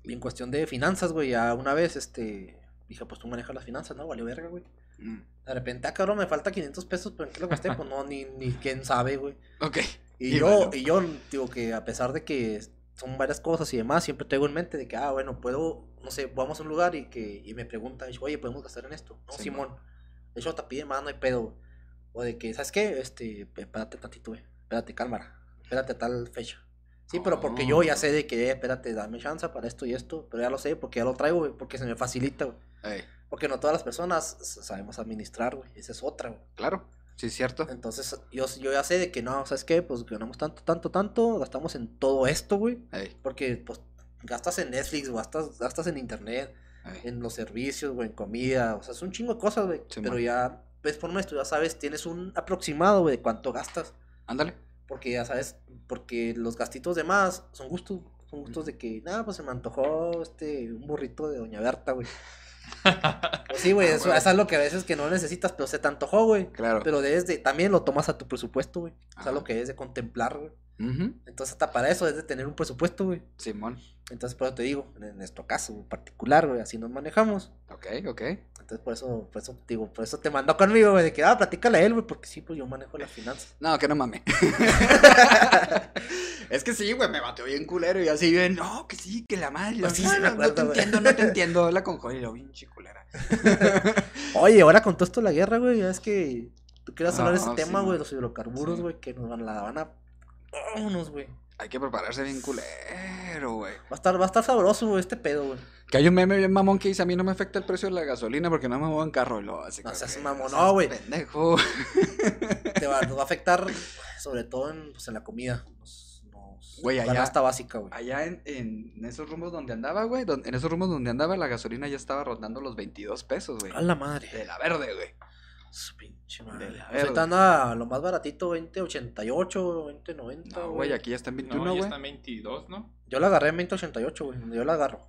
y en cuestión de finanzas, güey, ya una vez, este, dije, pues tú manejas las finanzas, ¿no? Valió verga, güey. mm, De repente, ah, cabrón, me falta 500 pesos, pero ¿en qué lo gasté? Pues no, ni, ni quién sabe, güey. Ok. Y, Y yo, bueno. y yo digo que a pesar de que son varias cosas y demás, siempre tengo en mente de que, ah, bueno, puedo, no sé, vamos a un lugar y que y me preguntan, oye, ¿podemos gastar en esto? No, Sí, Simón. De hecho, te pide más, no hay pedo. güey. O de que, ¿sabes qué? Este, espérate tantito, güey. Espérate, cálmara. Espérate a tal fecha. Sí, pero porque yo ya Oh. sé de que, eh, espérate, dame chance para esto y esto. Pero ya lo sé, porque ya lo traigo, güey, porque se me facilita, güey. Eh, Porque no todas las personas sabemos administrar, güey. Esa es otra, güey. claro. Sí, es cierto. Entonces, yo, yo ya sé de que no, ¿sabes qué? Pues ganamos tanto, tanto, tanto, gastamos en todo esto, güey. Eh, Porque, pues, gastas en Netflix, gastas, gastas en internet, eh. en los servicios, güey, en comida, o sea, es un chingo de cosas, güey. Sí, pero man. ya, ves por esto, ya sabes, tienes un aproximado, güey, de cuánto gastas. Ándale. Porque ya sabes, porque los gastitos de más son gustos, son gustos de que, nada, pues se me antojó este, un burrito de Doña Berta, güey. Pues sí, güey, Ah, eso, eso es lo que a veces que no necesitas, pero se te antojó, güey. Claro. Pero debes de, también lo tomas a tu presupuesto, güey. Ajá. lo que debes de contemplar, güey. Entonces, hasta para eso debes de tener un presupuesto, güey. Simón. Entonces, por eso te digo, en nuestro caso en particular, güey, así nos manejamos. Ok, ok. Entonces, por eso, por eso, te digo, por eso te mandó conmigo, güey, de que, ah, platícale a él, güey, porque sí, pues yo manejo las finanzas. No, que no mames. es que sí, güey, me bateó bien culero y así bien, no, que sí, que la madre. Pues sí, no, te entiendo, no te entiendo. Habla con Joel y lo bien culera. Oye, ahora con todo esto de la guerra, güey, ya es que tú quieras hablar de No, ese sí, tema, güey, los hidrocarburos, Sí. güey, que nos van, la van a... Vámonos, güey. Hay que prepararse bien culero, güey. Va a estar, va a estar sabroso, güey, este pedo, güey. Que hay un meme bien mamón que dice, a mí no me afecta el precio de la gasolina porque no me muevo en carro. Y lo así No seas mamón, no, güey. Pendejo. Te va, nos va a afectar, sobre todo en, pues, en la comida. Nos, nos, Güey, la allá- canasta básica, güey. Allá en, en esos rumbos donde andaba, güey, en esos rumbos donde andaba, la gasolina ya estaba rondando los 22 pesos, güey. A la madre. De la verde, güey. Su pinche madre. Pues ahorita verga. anda lo más baratito, 2088, 2090. No, güey. güey, aquí ya está en 21, No, ya güey. está en 22, ¿no? Yo la agarré en 2088, güey. Yo la agarro.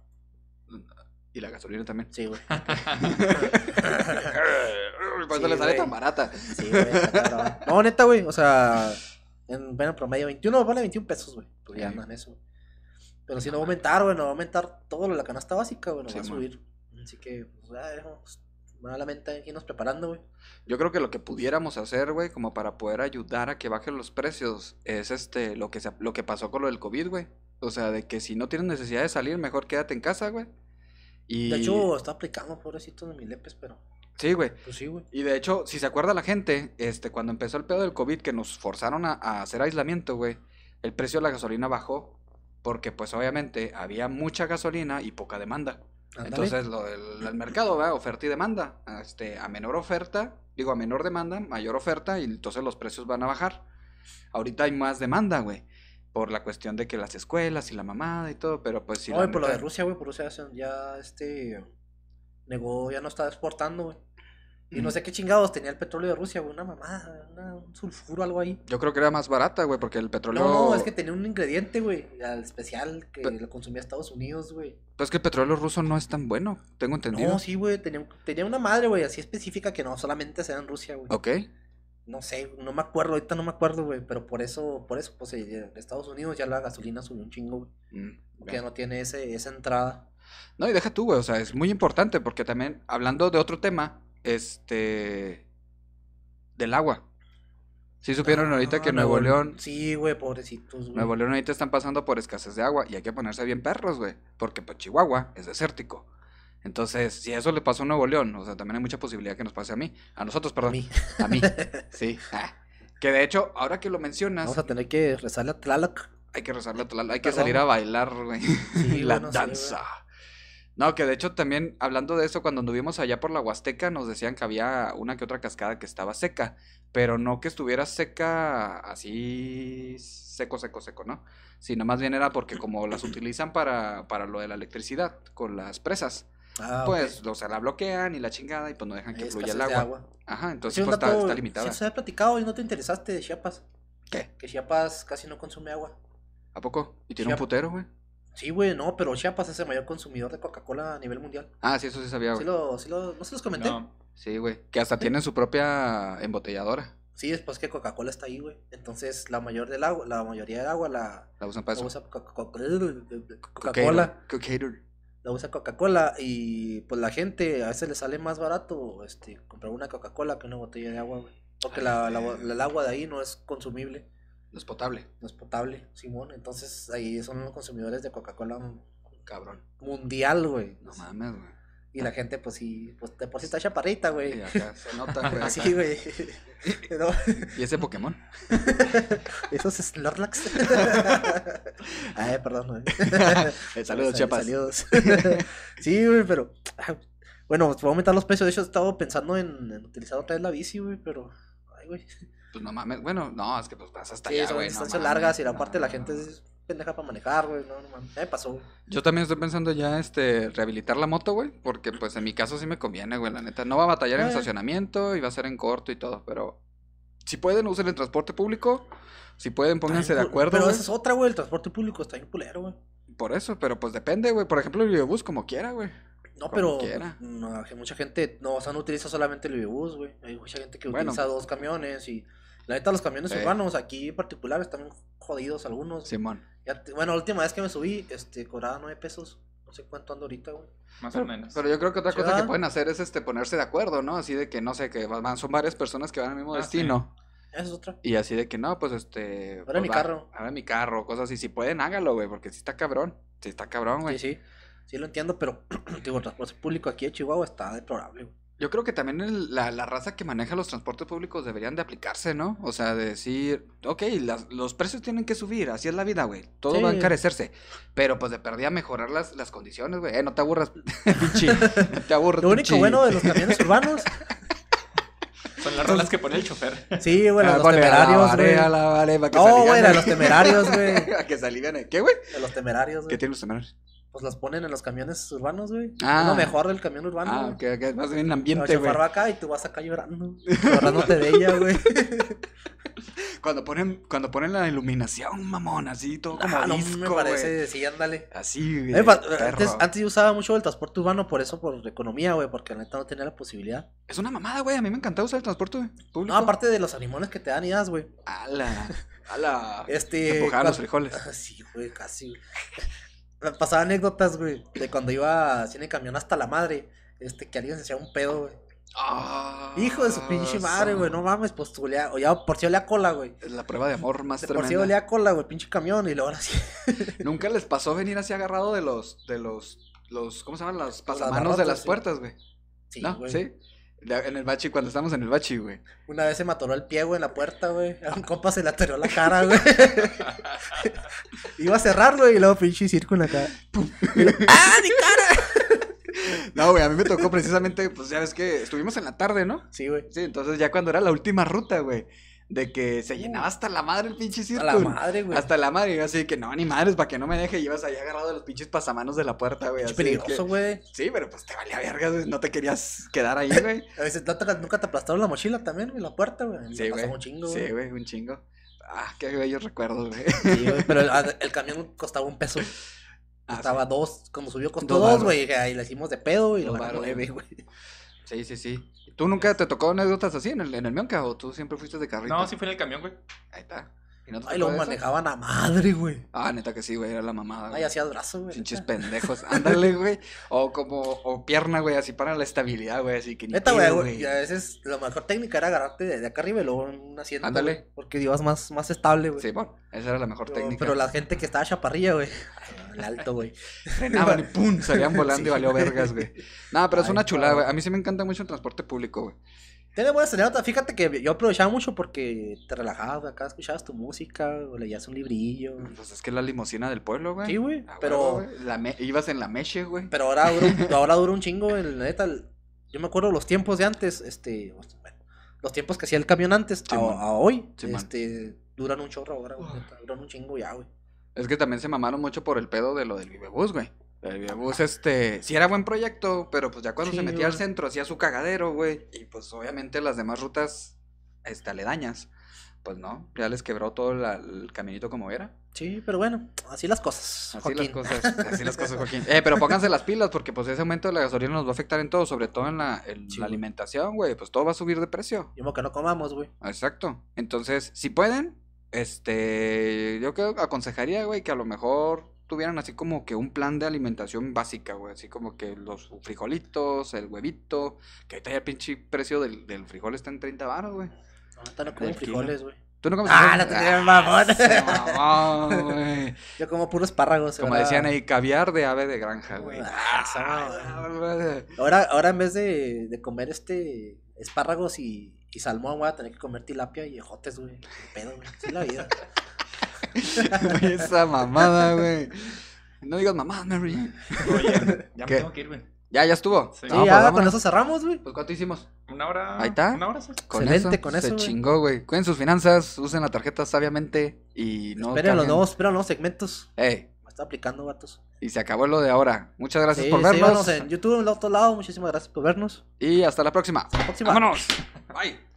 Y la gasolina también. Sí, güey. Por eso Sí, le sale güey. tan barata. Sí, güey. No, neta, güey. O sea, en bueno, promedio 21, vale 21 pesos, güey. Pues ya andan eso. Pero si no va a aumentar, güey, no va a aumentar todo lo de la canasta básica, güey. No Sí, va a man. subir. Así que, pues, ya, dejamos. Malamente aquí nos preparando, güey. Yo creo que lo que pudiéramos hacer, güey, como para poder ayudar a que bajen los precios, es este, lo que, se, lo que pasó con lo del COVID, güey. O sea, de que si no tienes necesidad de salir, mejor quédate en casa, güey. Y... De hecho, está aplicando, pobrecito de mi lepes, pero. Sí, güey. Pues sí, güey. Y de hecho, si se acuerda la gente, este, cuando empezó el pedo del COVID, que nos forzaron a, a hacer aislamiento, güey, el precio de la gasolina bajó. Porque, pues, obviamente, había mucha gasolina y poca demanda. Entonces, lo el mercado, ¿verdad? Oferta y demanda. Este, a menor oferta, digo, a menor demanda, mayor oferta, y entonces los precios van a bajar. Ahorita hay más demanda, güey. Por la cuestión de que las escuelas y la mamada y todo, pero pues si no, por lo de Rusia, güey, por Rusia ya, este negó, ya no está exportando, güey. Y no Ujú. sé qué chingados tenía el petróleo de Rusia, güey, una mamada, una- un sulfuro, algo ahí. Yo creo que era más barata, güey, porque el petróleo... No, no, es que tenía un ingrediente, güey, al especial que Pe- lo consumía Estados Unidos, güey. Pues que el petróleo ruso no es tan bueno, tengo entendido. No, sí, güey, tenía, tenía una madre, güey, así específica que no solamente se da en Rusia, güey. Ok. No sé, no me acuerdo, ahorita no me acuerdo, güey, pero por eso, por eso, pues, eh, en Estados Unidos ya la gasolina subió un chingo, güey. Mm, Porque ya no tiene ese, esa entrada. No, y deja tú, güey, o sea, es muy importante porque también, hablando de otro tema, este, del agua. Sí supieron ahorita que Ah, Nuevo León, Sí, güey, pobrecitos, güey. Nuevo León ahorita están pasando por escasez de agua y hay que ponerse bien perros, güey, porque pues Chihuahua es desértico. Entonces, si eso le pasó a Nuevo León, o sea, también hay mucha posibilidad que nos pase a mí, a nosotros, A perdón, mí. a mí, sí. Ah, Que de hecho, ahora que lo mencionas, Vamos a tener que rezarle a Tlaloc. hay que rezarle a Tlaloc, hay que Perdón. salir a bailar, güey. Sí, la danza. No, que de hecho también, hablando de eso, cuando anduvimos allá por la Huasteca, nos decían que había una que otra cascada que estaba seca, pero no que estuviera seca así seco, seco, seco, ¿no? Sino más bien era porque como las utilizan para, para lo de la electricidad con las presas, Ah, pues, o sea, la bloquean y la chingada y pues no dejan que fluya el agua. Ajá, entonces pues está, dato- está limitada. Sí, se había platicado y no te interesaste de Chiapas. ¿Qué? Que Chiapas casi no consume agua. ¿A poco? Y tiene un putero, güey. Sí, güey, no, pero Chiapas es el mayor consumidor de Coca-Cola a nivel mundial. Ah, sí, eso sí sabía, Sí lo, sí lo, ¿No se los comenté? No. Sí, güey. Que hasta tienen su propia embotelladora. Sí, después que Coca-Cola está ahí, güey. Entonces, la mayor del agua, la mayoría del agua la, La usan para la eso. usa Coca-Cola. Cocator. La usa Coca-Cola y pues la gente a veces le sale más barato este comprar una Coca-Cola que una botella de agua, güey. Porque la, la- la- el agua de ahí no es consumible, No es potable. no es potable, Simón. Entonces ahí son los consumidores de Coca-Cola Cabrón. mundial, güey. No mames, güey. Y la gente, pues sí, pues de por sí está chaparrita, Y güey. acá se nota, güey. Así, güey. No, ¿Y ese Pokémon? esos Snorlax. Ay, perdón, güey. Saludos, Sal- Chiapas. Saludos. sí, güey, pero. ah, Bueno, voy a aumentar los precios. De hecho, he estado pensando en, en utilizar otra vez la bici, güey, pero. Ay, güey. Pues no mames. Bueno, no, es que pues vas hasta Sí, allá, güey. no distancias mames, largas y no. aparte la gente es pendeja para manejar, güey. No, no mames. Ya me pasó. Yo también estoy pensando ya, este, rehabilitar la moto, güey. Porque pues en mi caso sí me conviene, güey, la neta. No va a batallar en Eh. estacionamiento y va a ser en corto y todo, pero... Si pueden, usen el transporte público. Si pueden, pónganse de acuerdo, Pero esa es otra, güey. El transporte público está bien culero, güey. Por eso, pero pues depende, güey. Por ejemplo, el videobús, como quiera, güey. No, Como pero quiera. no, que mucha gente no, o sea, no utiliza solamente el bus, güey. Hay mucha gente que Bueno. utiliza dos camiones y la neta los camiones Sí. urbanos aquí en particular están jodidos algunos. Simón. Ya te- bueno, la última vez que me subí, este, cobraba nueve pesos. No sé cuánto ando ahorita, güey. Más Pero, o menos. pero yo creo que otra Sí, cosa que pueden hacer es este ponerse de acuerdo, ¿no? Así de que no sé, que van, son varias personas que van al mismo Ah, destino. Esa es otra. Y así de que no, pues este. Ahora pues, mi va, carro. Ahora mi carro, cosas así. Si pueden, hágalo, güey, porque sí está cabrón. Sí está cabrón, güey. Sí, sí. Sí lo entiendo, pero digo, el transporte público aquí de Chihuahua está deplorable, güey. Yo creo que también el- la, la raza que maneja los transportes públicos deberían de aplicarse, ¿no? O sea, de decir, ok, las- los precios tienen que subir, así es la vida, güey. Todo va a encarecerse. Pero pues de perdida mejorar las, las condiciones, güey. Eh, no te aburras, pinche. No te aburras, Lo único pinche. bueno de los camiones urbanos, Son las rolas que pone el chofer. sí, güey, Ah, los vale, temerarios, a güey. vale, a vale, No, güey, de los temerarios, güey. A que se aliviane. ¿Qué, güey? De los temerarios, ¿Qué güey. tienen los temerarios? Pues los ponen en los camiones urbanos, güey. Ah. Lo mejor del camión urbano, Ah, güey. ok, ok. Más bien ambiente, güey. acá y tú vas acá llorando. Llorándote de ella, güey. Cuando ponen, cuando ponen la iluminación, mamón, así, todo como Ah, no disco, me güey. parece, sí, ándale. Así, güey. me antes, antes yo usaba mucho el transporte urbano por eso, por economía, güey, porque la neta no tenía la posibilidad. Es una mamada, güey. A mí me encantaba usar el transporte güey, público. No, aparte de los animones que te dan ideas, güey. Ala, ala. Este. Te empujaban los frijoles. Sí, güey, casi. Pasaba anécdotas, güey, de cuando iba así en el camión hasta la madre. Este, que alguien se hacía un pedo, güey. Ah, Hijo de su pinche madre, güey, no mames, pues tú ya por si olía cola, güey. La prueba de amor más De por si tremenda. olía cola, güey, pinche camión, y luego ahora sí. Nunca les pasó venir así agarrado de los, de los, los, ¿cómo se llaman? Las Las pasamanos de las sí. puertas, güey. Sí, ¿No? güey. Sí. En el bachi, cuando estamos en el bachi, güey. Una vez se me atoró el pie, güey, en la puerta, güey. A un compa se le atoró la cara, güey. Iba a cerrarlo y luego pinche circo en la cara. ¡Pum! Y lo- ¡Ah, mi cara! No, güey, a mí me tocó precisamente, pues ya ves que estuvimos en la tarde, ¿no? Sí, güey. Sí, entonces ya cuando era la última ruta, güey. De que se llenaba hasta la madre el pinche circo. la madre, güey. Hasta la madre, y yo así que no, ni madres, para que no me deje, y ibas ahí agarrado de los pinches pasamanos de la puerta, güey. De peligroso, que- güey. Sí, pero pues te valía verga, güey. No te querías quedar ahí, güey. A veces ¿no te- nunca te aplastaron la mochila también, güey, la puerta, güey. Sí, güey. un chingo, Sí, güey. un chingo. Ah, qué bellos recuerdos, güey. Sí, güey, Pero el, el camión costaba un peso. Ah, Costaba sí. dos. Cuando subió costó Dos güey. Y ahí le hicimos de pedo y lo ganó nueve, güey. Sí, sí, sí. ¿Tú nunca te tocó anécdotas así en el, en el Mionca o tú siempre fuiste de carrito? No, sí fue en el camión, güey. Ahí está. ¿Y no te Ay, tocó lo eso? manejaban a madre, güey. Ah, neta que sí, güey, era la mamada. Ay, güey. hacías brazo, güey. Pinches pendejos. Ándale, güey. O como, o pierna, güey, así para la estabilidad, güey, así que ni Neta, pedo, güey, y a veces la mejor técnica era agarrarte de, acá arriba y luego en un asiento. Ándale. güey, Porque ibas más, más estable, güey. Sí, bueno, esa era la mejor pero, técnica. pero la gente que estaba chaparrilla, güey. El alto, güey. frenaban y pum, salían volando Sí. y valió vergas, güey. No, pero es Ay, una chulada, güey. A mí sí me encanta mucho el transporte público, güey. Tiene buenas anécdotas. Fíjate que yo aprovechaba mucho porque te relajabas, acá escuchabas tu música, o leías un librillo. Pues es que es la limusina del pueblo, güey. Sí, güey. Ah, Pero, güey, la me- ibas en la meche, güey. pero ahora dura un, ahora dura un chingo, el, la neta. el- yo me acuerdo los tiempos de antes, este, bueno, los tiempos que hacía el camión antes a, hoy, este, duran un chorro ahora, güey, duran un chingo ya, güey. Es que también se mamaron mucho por el pedo de lo del Vivebus, güey. El Vivebus, este, sí era buen proyecto, pero pues ya cuando Sí, se metía al centro hacía su cagadero, güey. Y pues obviamente las demás rutas, este, aledañas, pues no, ya les quebró todo la- el caminito como era. Sí, pero bueno, así las cosas. Así Joaquín. las cosas, así las cosas, Joaquín. Eh, pero pónganse las pilas porque pues ese aumento de la gasolina nos va a afectar en todo, sobre todo en la, en Sí, la alimentación, güey. Pues todo va a subir de precio. Yo que no comamos, güey. Exacto. Entonces, si pueden, este, yo creo aconsejaría, güey, que a lo mejor tuvieran así como que un plan de alimentación básica, güey, así como que los frijolitos, el huevito, que ahorita ya el pinche precio del, del frijol está en 30 baros, güey. Ahorita no kilo. frijoles, güey. ¿Tú no comes Ah, la tenía mamón. se mamó, güey. Yo como puros espárragos. Como decían ahí, caviar de ave de granja, güey. Ah, Ah. Ahora, ahora en vez de, de comer este espárragos y, y salmón, voy a tener que comer tilapia y ejotes, güey. Qué pedo, güey. Es la vida. Güey, Esa mamada, güey. No digas mamá, Mary. Oye, ya ¿Qué? me tengo que ir, güey. Ya, ya estuvo. Sí. No, pues ya, con vámonos. eso cerramos, güey. Pues ¿cuánto hicimos? Una hora. Ahí está. Una hora, sí. Con Excelente, eso, con se eso, güey. chingó, güey. Cuiden sus finanzas, usen la tarjeta sabiamente y no esperen los cambien. nuevos, esperen los nuevos segmentos. Ey, Me está aplicando, vatos. y se acabó lo de ahora. Muchas gracias Sí, por vernos. síganos en YouTube, en el otro lado. Muchísimas gracias por vernos. Y hasta la próxima. Hasta la próxima. Vámonos. Bye.